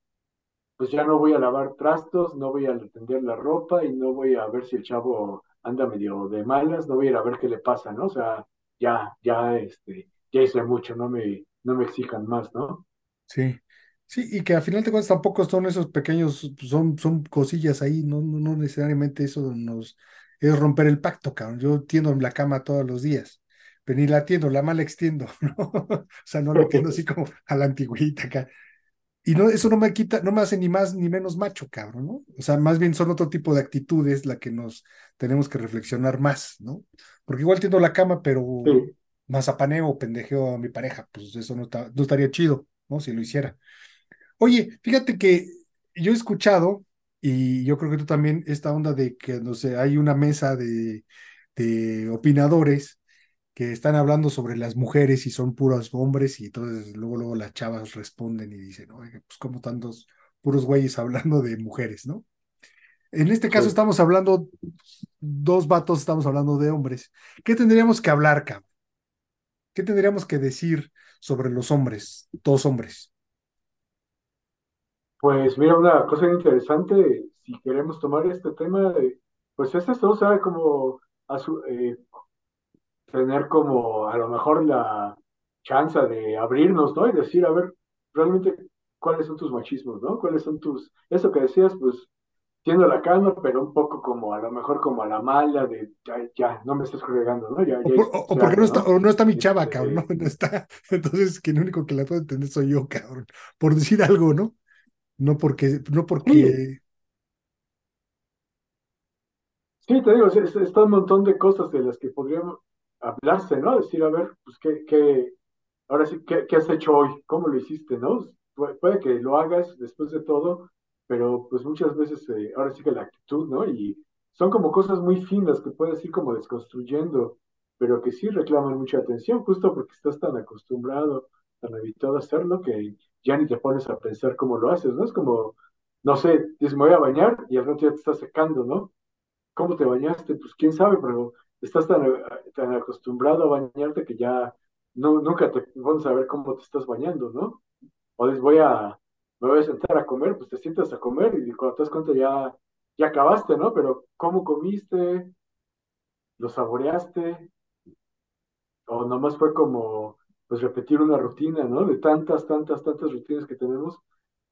pues ya no voy a lavar trastos, no voy a tender la ropa y no voy a ver si el chavo anda medio de malas, no voy a ir a ver qué le pasa, ¿no? O sea, ya, ya, este, ya hice mucho, no me, no me exijan más, ¿no? Sí, sí, y que al final de cuentas tampoco son esos pequeños, son, son cosillas ahí, no, no, necesariamente eso nos es romper el pacto, cabrón. Yo tiendo en la cama todos los días, pero ni la tiendo, la mala extiendo, ¿no? o sea, no la tiendo así como a la antigüita acá. Y no, eso no me quita, no me hace ni más ni menos macho, cabrón, ¿no? O sea, más bien son otro tipo de actitudes la que nos tenemos que reflexionar más, ¿no? Porque igual tiendo la cama, pero más apaneo o pendejeo a mi pareja, pues eso no, no estaría chido, ¿no? Si lo hiciera. Oye, fíjate que yo he escuchado, y yo creo que tú también, esta onda de que, no sé, hay una mesa de, de opinadores que están hablando sobre las mujeres y son puros hombres y entonces luego, luego las chavas responden y dicen, oye, pues como tantos puros güeyes hablando de mujeres, ¿no? En este caso estamos hablando, dos vatos estamos hablando de hombres. ¿Qué tendríamos que hablar, cabrón? ¿Qué tendríamos que decir sobre los hombres, dos hombres? Pues mira, una cosa interesante, si queremos tomar este tema, pues es esto, o sea, como a su, eh, tener como a lo mejor la chance de abrirnos, ¿no? Y decir, a ver, realmente, ¿cuáles son tus machismos, ¿no? ¿Cuáles son tus... Eso que decías, pues, siendo la calma, pero un poco como, a lo mejor como a la mala de, ya, ya no me estás fregando, ¿no? Ya, o, porque no está, o no está mi chava, este, cabrón, ¿no? no está. Entonces, que el único que la puede entender soy yo, cabrón. Por decir algo, ¿no? No porque, no porque... Sí, te digo, está un montón de cosas de las que podríamos, hablarse, ¿no? Decir, a ver, pues, ¿qué, qué ahora sí, ¿qué, ¿qué, has hecho hoy? ¿Cómo lo hiciste, no? puede que lo hagas después de todo, pero pues muchas veces, eh, ahora sí que la actitud, ¿no? Y son como cosas muy finas que puedes ir como desconstruyendo, pero que sí reclaman mucha atención, justo porque estás tan acostumbrado, tan habituado a hacerlo, que ya ni te pones a pensar cómo lo haces, ¿no? Es como, no sé, dices, me voy a bañar y al rato ya te estás secando, ¿no? ¿cómo te bañaste? Pues quién sabe, pero estás tan, tan acostumbrado a bañarte que ya no, nunca te vamos a ver cómo te estás bañando, ¿no? O les voy a, me voy a sentar a comer, pues te sientas a comer y cuando te das cuenta ya, ya acabaste, ¿no? Pero ¿cómo comiste? ¿Lo saboreaste? O nomás fue como, pues repetir una rutina, ¿no? De tantas, tantas, tantas rutinas que tenemos,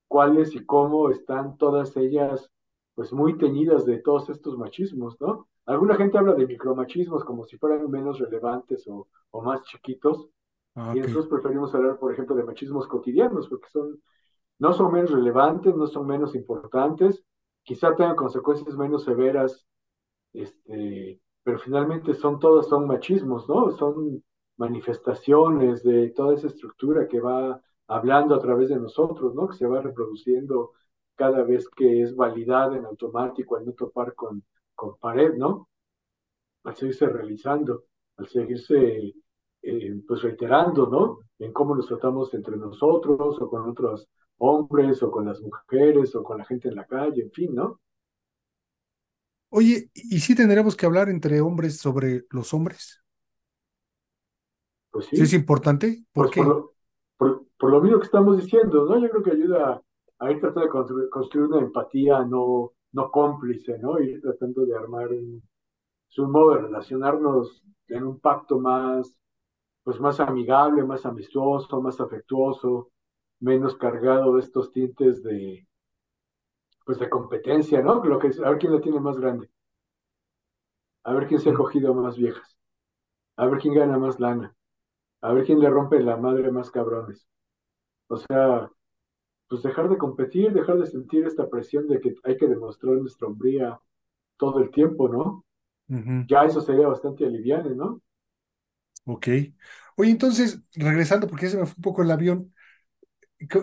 cuáles y cómo están todas ellas, pues muy teñidas de todos estos machismos, ¿no? Alguna gente habla de micromachismos como si fueran menos relevantes o, o más chiquitos, ah, y nosotros preferimos hablar, por ejemplo, de machismos cotidianos, porque son, no son menos relevantes, no son menos importantes, quizá tengan consecuencias menos severas, este, pero finalmente son todos, son machismos, ¿no? Son manifestaciones de toda esa estructura que va hablando a través de nosotros, ¿no? Que se va reproduciendo cada vez que es validada en automático al no topar con, con pared, ¿no? Al seguirse realizando, al seguirse eh, pues reiterando, ¿no? En cómo nos tratamos entre nosotros o con otros hombres o con las mujeres o con la gente en la calle, en fin, ¿no? Oye, ¿y si tendremos que hablar entre hombres sobre los hombres? Pues sí. es importante? ¿Por pues qué? Por lo, mismo que estamos diciendo, ¿no? Yo creo que ayuda a ir tratando de construir, una empatía no, no cómplice, ¿no? Ir tratando de armar un, un modo de relacionarnos en un pacto más, pues más amigable, más amistoso, más afectuoso, menos cargado de estos tintes de, pues de competencia, ¿no? Lo que, a ver quién la tiene más grande, a ver quién se ha cogido más viejas, a ver quién gana más lana, a ver quién le rompe la madre más cabrones. O sea, pues dejar de competir, dejar de sentir esta presión de que hay que demostrar nuestra hombría todo el tiempo, ¿no? Ya eso sería bastante aliviante, ¿no? Ok. Oye, entonces, regresando, porque se me fue un poco el avión,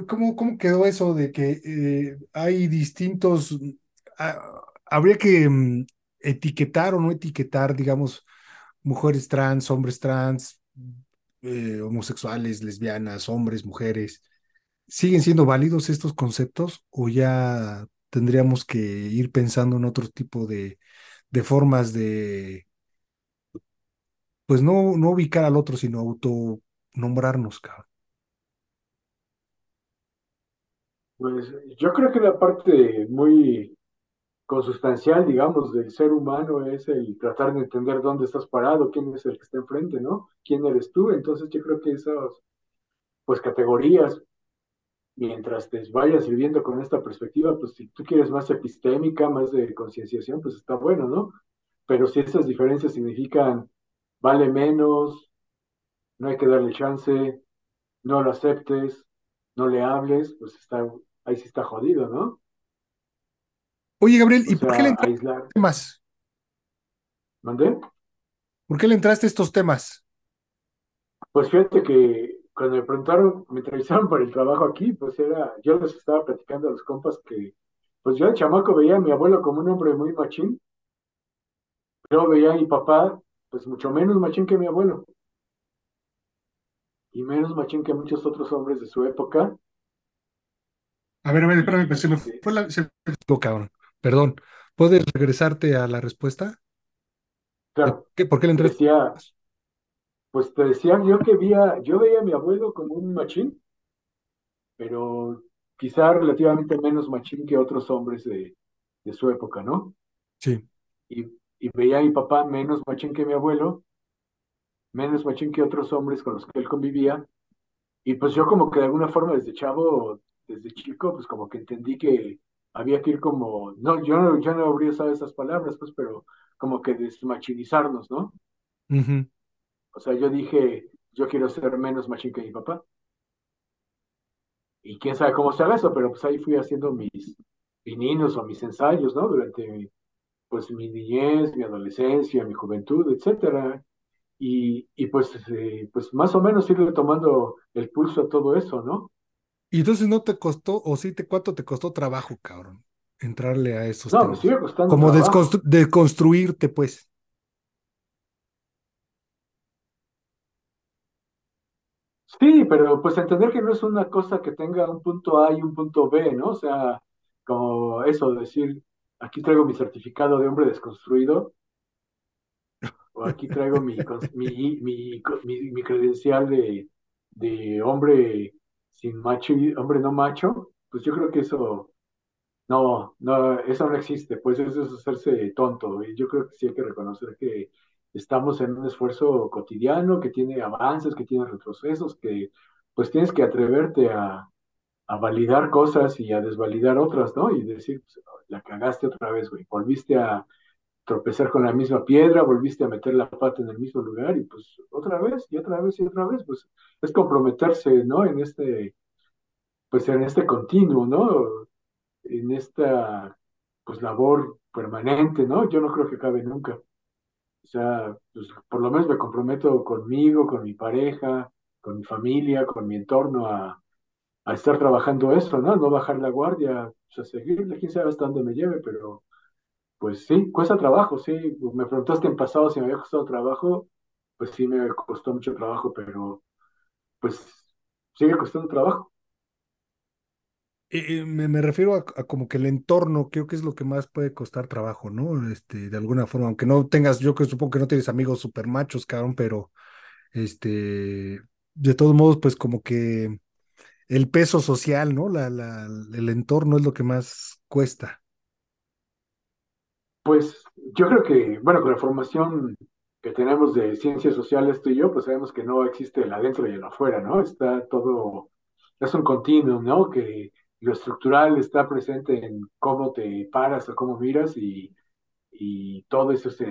¿cómo, cómo quedó eso de que eh, hay distintos, ah, habría que mm, etiquetar o no etiquetar, digamos, mujeres trans, hombres trans, eh, homosexuales, lesbianas, hombres, mujeres, ¿siguen siendo válidos estos conceptos o ya tendríamos que ir pensando en otro tipo de, de formas de, pues no, no ubicar al otro, sino autonombrarnos, cabrón? Pues yo creo que la parte muy consustancial, digamos, del ser humano es el tratar de entender dónde estás parado, quién es el que está enfrente, ¿no? ¿Quién eres tú? Entonces yo creo que esas, pues, categorías, mientras te vayas viviendo con esta perspectiva, pues si tú quieres más epistémica, más de concienciación, pues está bueno, ¿no? Pero si esas diferencias significan vale menos, no hay que darle chance, no lo aceptes, no le hables, pues está, ahí sí está jodido, ¿no? Oye, Gabriel, ¿y por qué le entraste a estos temas? ¿Mandé? ¿Por qué le entraste a estos temas? Pues fíjate que cuando me preguntaron, me entrevistaron para el trabajo aquí, pues era, yo les estaba platicando a los compas que, pues yo de chamaco veía a mi abuelo como un hombre muy machín, pero veía a mi papá, pues mucho menos machín que mi abuelo, y menos machín que muchos otros hombres de su época. A ver, a ver, espérame, pues se me fue la, se me fue, cabrón. Perdón, ¿puedes regresarte a la respuesta? Claro. ¿Por qué le entraste? Pues te decía yo que veía, yo veía a mi abuelo como un machín, pero quizá relativamente menos machín que otros hombres de, su época, ¿no? Sí. Y, y, veía a mi papá menos machín que mi abuelo, menos machín que otros hombres con los que él convivía, y pues yo como que de alguna forma desde chavo, desde chico, pues como que entendí que había que ir como, no, yo no, yo no habría usado esas palabras, pues, pero como que desmachinizarnos, ¿no? O sea, yo dije, yo quiero ser menos machín que mi papá. Y quién sabe cómo se haga eso, pero pues ahí fui haciendo mis pininos o mis ensayos, ¿no? Durante, pues, mi niñez, mi adolescencia, mi juventud, etcétera. Y, y pues, eh, pues más o menos irle tomando el pulso a todo eso, ¿no? Y entonces no te costó, o sí, te, ¿cuánto te costó trabajo, cabrón? Entrarle a esos no, temas. Me sigue costando Como deconstruirte, pues. Sí, pero pues entender que no es una cosa que tenga un punto A y un punto B, ¿no? O sea, como eso, decir, aquí traigo mi certificado de hombre desconstruido, o aquí traigo mi, mi, mi, mi, credencial de, de hombre sin macho, y hombre no macho, pues yo creo que eso no, no, eso no existe, pues eso es hacerse tonto. Y yo creo que sí hay que reconocer que estamos en un esfuerzo cotidiano que tiene avances, que tiene retrocesos, que pues tienes que atreverte a, a validar cosas y a desvalidar otras, ¿no? Y decir, pues, la cagaste otra vez, güey, volviste a tropezar con la misma piedra, volviste a meter la pata en el mismo lugar y pues otra vez y otra vez y otra vez, pues es comprometerse, ¿no? En este, pues en este continuo, ¿no? En esta, pues labor permanente, ¿no? Yo no creo que acabe nunca. O sea, pues por lo menos me comprometo conmigo, con mi pareja, con mi familia, con mi entorno a, a estar trabajando eso, ¿no? No bajar la guardia, o sea, seguirle, quién sabe hasta dónde me lleve, pero pues sí, cuesta trabajo, sí. Me preguntaste en pasado si me había costado trabajo, pues sí me costó mucho trabajo, pero pues sigue costando trabajo. Eh, eh, me, refiero a, como que el entorno, creo que es lo que más puede costar trabajo, ¿no? Este, de alguna forma, aunque no tengas, yo que supongo que no tienes amigos super machos, cabrón, pero este, de todos modos, pues como que el peso social, ¿no? La, la, el entorno es lo que más cuesta. Pues yo creo que, bueno, con la formación que tenemos de ciencias sociales tú y yo, pues sabemos que no existe el adentro y el afuera, ¿no? Está todo, es un continuo, ¿no? Que lo estructural está presente en cómo te paras o cómo miras y, y todo eso se,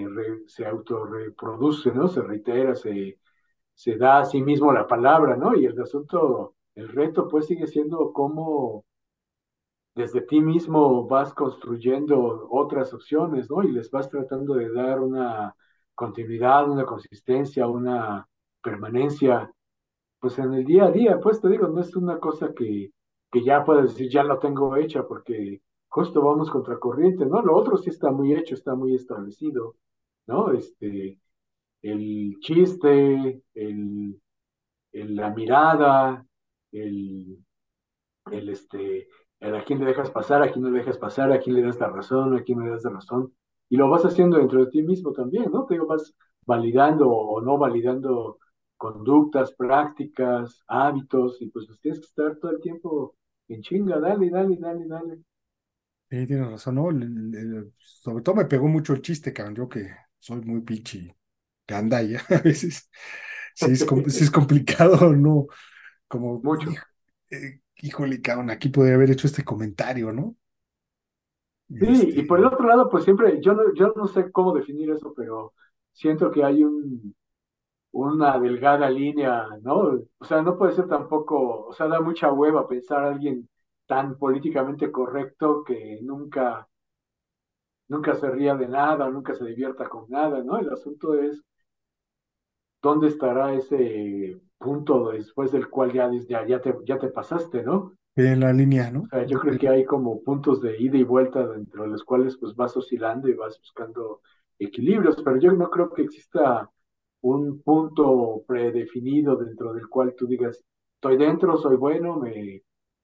se autorreproduce, ¿no? Se reitera, se, se da a sí mismo la palabra, ¿no? Y el asunto, el reto pues sigue siendo cómo desde ti mismo vas construyendo otras opciones, ¿no? Y les vas tratando de dar una continuidad, una consistencia, una permanencia, pues en el día a día, pues te digo, no es una cosa que, que ya puedes decir, ya lo tengo hecha, porque justo vamos contra corriente, ¿no? Lo otro sí está muy hecho, está muy establecido, ¿no? Este, el chiste, el, la mirada, el, el este, a quién le dejas pasar, a quién no le dejas pasar, a quién le das la razón, a quién le das la razón. Y lo vas haciendo dentro de ti mismo también, ¿no? Te vas validando o no validando conductas, prácticas, hábitos, y pues tienes que estar todo el tiempo en chinga, dale, dale, dale, dale. Sí, tienes razón, ¿no? sobre todo me pegó mucho el chiste, cabrón, yo que soy muy pinche gandaya, a veces sí es, sí es complicado, ¿no? Como, mucho. Eh, híjole, cabrón, aquí podría haber hecho este comentario, ¿no? Sí, y este por el otro lado, pues siempre, yo no, yo no sé cómo definir eso, pero siento que hay un, una delgada línea, ¿no? O sea, no puede ser tampoco, o sea, da mucha hueva pensar a alguien tan políticamente correcto que nunca, nunca se ría de nada, nunca se divierta con nada, ¿no? El asunto es dónde estará ese punto después del cual ya, ya, ya, te, ya te pasaste, ¿no? En la línea, ¿no? O sea, yo creo que hay como puntos de ida y vuelta dentro de los cuales pues vas oscilando y vas buscando equilibrios, pero yo no creo que exista un punto predefinido dentro del cual tú digas, estoy dentro, soy bueno, me,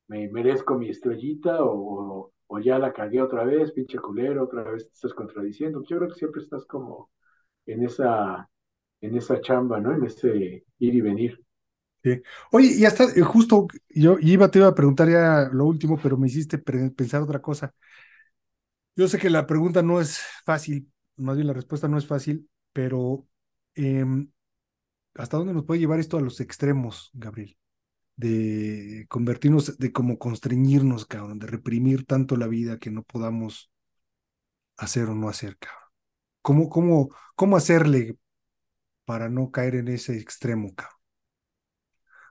me merezco mi estrellita o, o ya la cagué otra vez, pinche culero, otra vez te estás contradiciendo. Yo creo que siempre estás como en esa, en esa chamba, ¿no? En ese ir y venir. Sí. Oye, y hasta eh, justo yo iba, te iba a preguntar ya lo último, pero me hiciste pensar otra cosa. Yo sé que la pregunta no es fácil, más bien la respuesta no es fácil, pero em, ¿hasta dónde nos puede llevar esto a los extremos, Gabriel? De convertirnos, de como constreñirnos, cabrón, de reprimir tanto la vida que no podamos hacer o no hacer, cabrón. ¿Cómo, cómo, cómo hacerle para no caer en ese extremo, cabrón?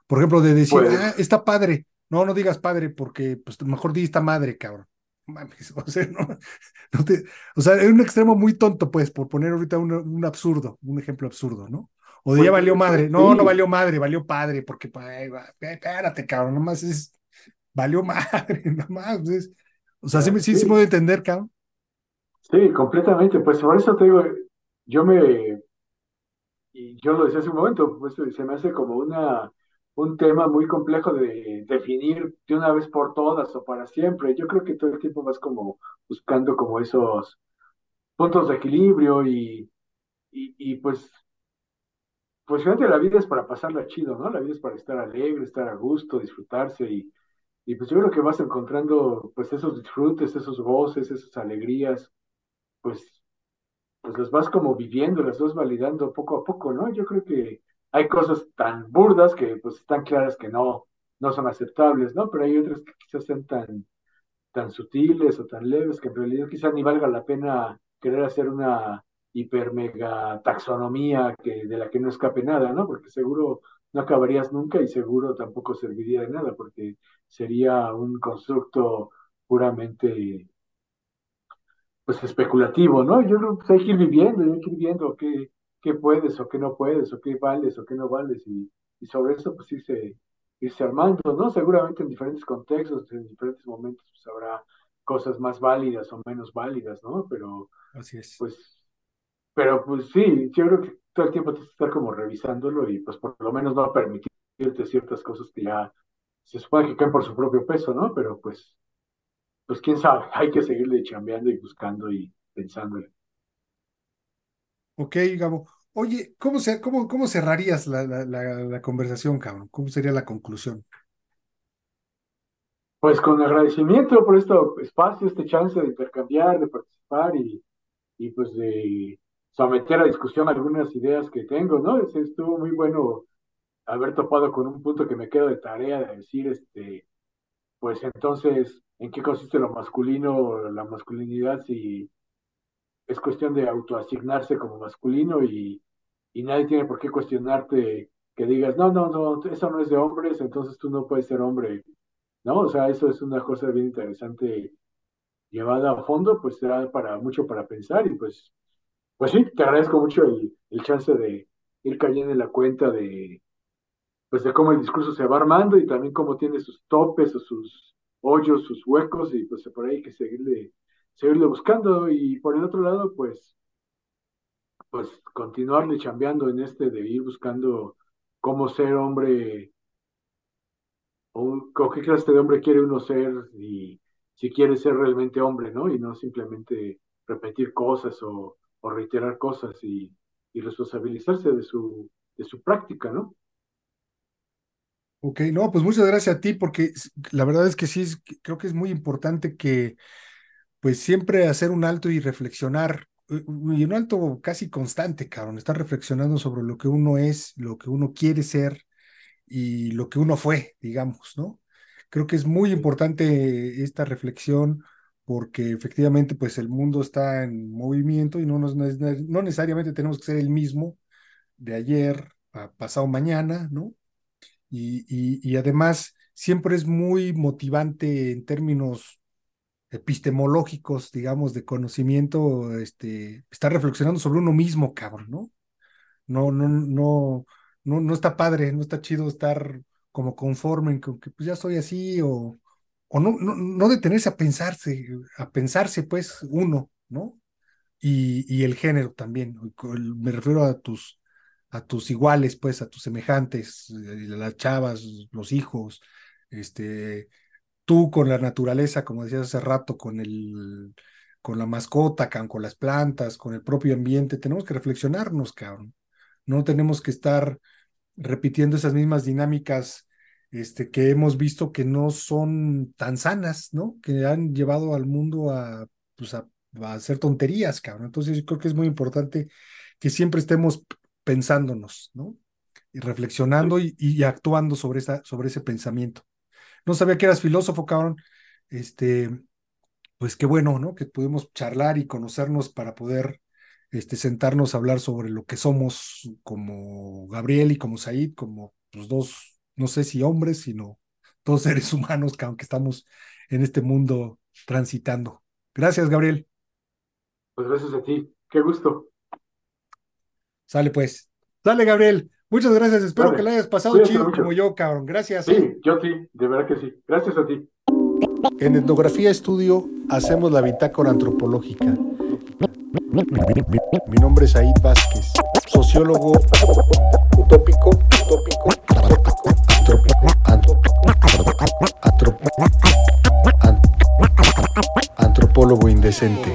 Por ejemplo, de decir, pues ah, está padre. No, no digas padre porque, pues, mejor di esta madre, cabrón. Mames, o sea, no, te, o sea, es un extremo muy tonto, pues, por poner ahorita un, un absurdo, un ejemplo absurdo, ¿no? O de ya pues, valió pues, madre. No, no valió madre, valió padre, porque, espérate, cabrón, nomás es, valió madre, nomás. Es, o sea, sí, sí, sí, puedo entender, cabrón. Sí, completamente. Pues por eso te digo, yo me, y yo lo decía hace un momento, pues se me hace como una un tema muy complejo de definir de una vez por todas o para siempre. Yo creo que todo el tiempo vas como buscando como esos puntos de equilibrio y, y, pues, pues fíjate, la vida es para pasarla chido, ¿no? La vida es para estar alegre, estar a gusto, disfrutarse y, y pues yo creo que vas encontrando pues esos disfrutes, esos goces, esas alegrías, pues, pues los vas como viviendo, las vas validando poco a poco, ¿no? Yo creo que hay cosas tan burdas que pues están claras que no, no son aceptables, ¿no? Pero hay otras que quizás sean tan, tan sutiles o tan leves que en realidad quizás ni valga la pena querer hacer una hiper mega taxonomía que, de la que no escape nada, ¿no? Porque seguro no acabarías nunca y seguro tampoco serviría de nada, porque sería un constructo puramente pues especulativo, ¿no? Yo creo que hay que ir viviendo, hay que ir viendo qué, qué puedes o qué no puedes, o qué vales o qué no vales, y, y sobre eso pues irse, irse armando, ¿no? Seguramente en diferentes contextos, en diferentes momentos, pues habrá cosas más válidas o menos válidas, ¿no? Pero, Así es. pues, pero pues sí, yo creo que todo el tiempo tienes que estar como revisándolo y pues por lo menos no permitirte ciertas cosas que ya se supone que caen por su propio peso, ¿no? Pero pues, pues quién sabe, hay que seguirle chambeando y buscando y pensándole. Ok, Gabo. Oye, ¿cómo, se, cómo, cómo cerrarías la, la, la, conversación, cabrón? ¿Cómo sería la conclusión? Pues con agradecimiento por este espacio, este chance de intercambiar, de participar y, y pues de someter a discusión algunas ideas que tengo, ¿no? estuvo muy bueno haber topado con un punto que me quedo de tarea de decir, este, pues entonces, ¿en qué consiste lo masculino, la masculinidad si es cuestión de autoasignarse como masculino y, y nadie tiene por qué cuestionarte que digas, no, no, no, eso no es de hombres, entonces tú no puedes ser hombre, ¿no? O sea, eso es una cosa bien interesante llevada a fondo, pues será para mucho para pensar y pues, pues sí, te agradezco mucho el, el chance de ir cayendo en la cuenta de, pues de cómo el discurso se va armando y también cómo tiene sus topes o sus hoyos, sus huecos y pues por ahí hay que seguirle, seguirle buscando y por el otro lado pues pues continuarle chambeando en este de ir buscando cómo ser hombre o, qué clase de hombre quiere uno ser y si quiere ser realmente hombre, ¿no? Y no simplemente repetir cosas o, reiterar cosas y, y responsabilizarse de su, de su práctica, ¿no? Ok, no, pues muchas gracias a ti, porque la verdad es que sí, creo que es muy importante que, pues siempre hacer un alto y reflexionar, y un alto casi constante, cabrón, estar reflexionando sobre lo que uno es, lo que uno quiere ser y lo que uno fue, digamos, ¿no? Creo que es muy importante esta reflexión porque efectivamente, pues el mundo está en movimiento y no, nos, no necesariamente tenemos que ser el mismo de ayer a pasado mañana, ¿no? y, además siempre es muy motivante en términos epistemológicos, digamos, de conocimiento, este, estar reflexionando sobre uno mismo, cabrón, ¿no? No, no, no, no, no está padre, no está chido estar como conforme en que pues ya soy así o, o no, no, no detenerse a pensarse, a pensarse pues uno, ¿no? Y, y el género también, me refiero a tus, a tus iguales, pues, a tus semejantes, eh, las chavas, los hijos, este, tú con la naturaleza, como decías hace rato, con el, con la mascota, con las plantas, con el propio ambiente, tenemos que reflexionarnos, cabrón. No tenemos que estar repitiendo esas mismas dinámicas este, que hemos visto que no son tan sanas, ¿no? Que han llevado al mundo a, pues a, a hacer tonterías, cabrón. Entonces, yo creo que es muy importante que siempre estemos pensándonos, ¿no? Y reflexionando y, actuando sobre, esa, sobre ese pensamiento. No sabía que eras filósofo, cabrón. Este, pues qué bueno, ¿no? Que pudimos charlar y conocernos para poder este, sentarnos a hablar sobre lo que somos como Gabriel y como Said, como los dos, no sé si hombres, sino dos seres humanos que aunque estamos en este mundo transitando. Gracias, Gabriel. Pues gracias a ti. Qué gusto. Sale pues. Sale, Gabriel. Muchas gracias. Espero que le hayas pasado chido como yo, cabrón. Gracias. Sí, yo sí, de verdad que sí. Gracias a ti. En Etnografía Estudio hacemos la bitácora antropológica. Mi nombre es Aid Vázquez, sociólogo utópico, utópico, utópico, indecente.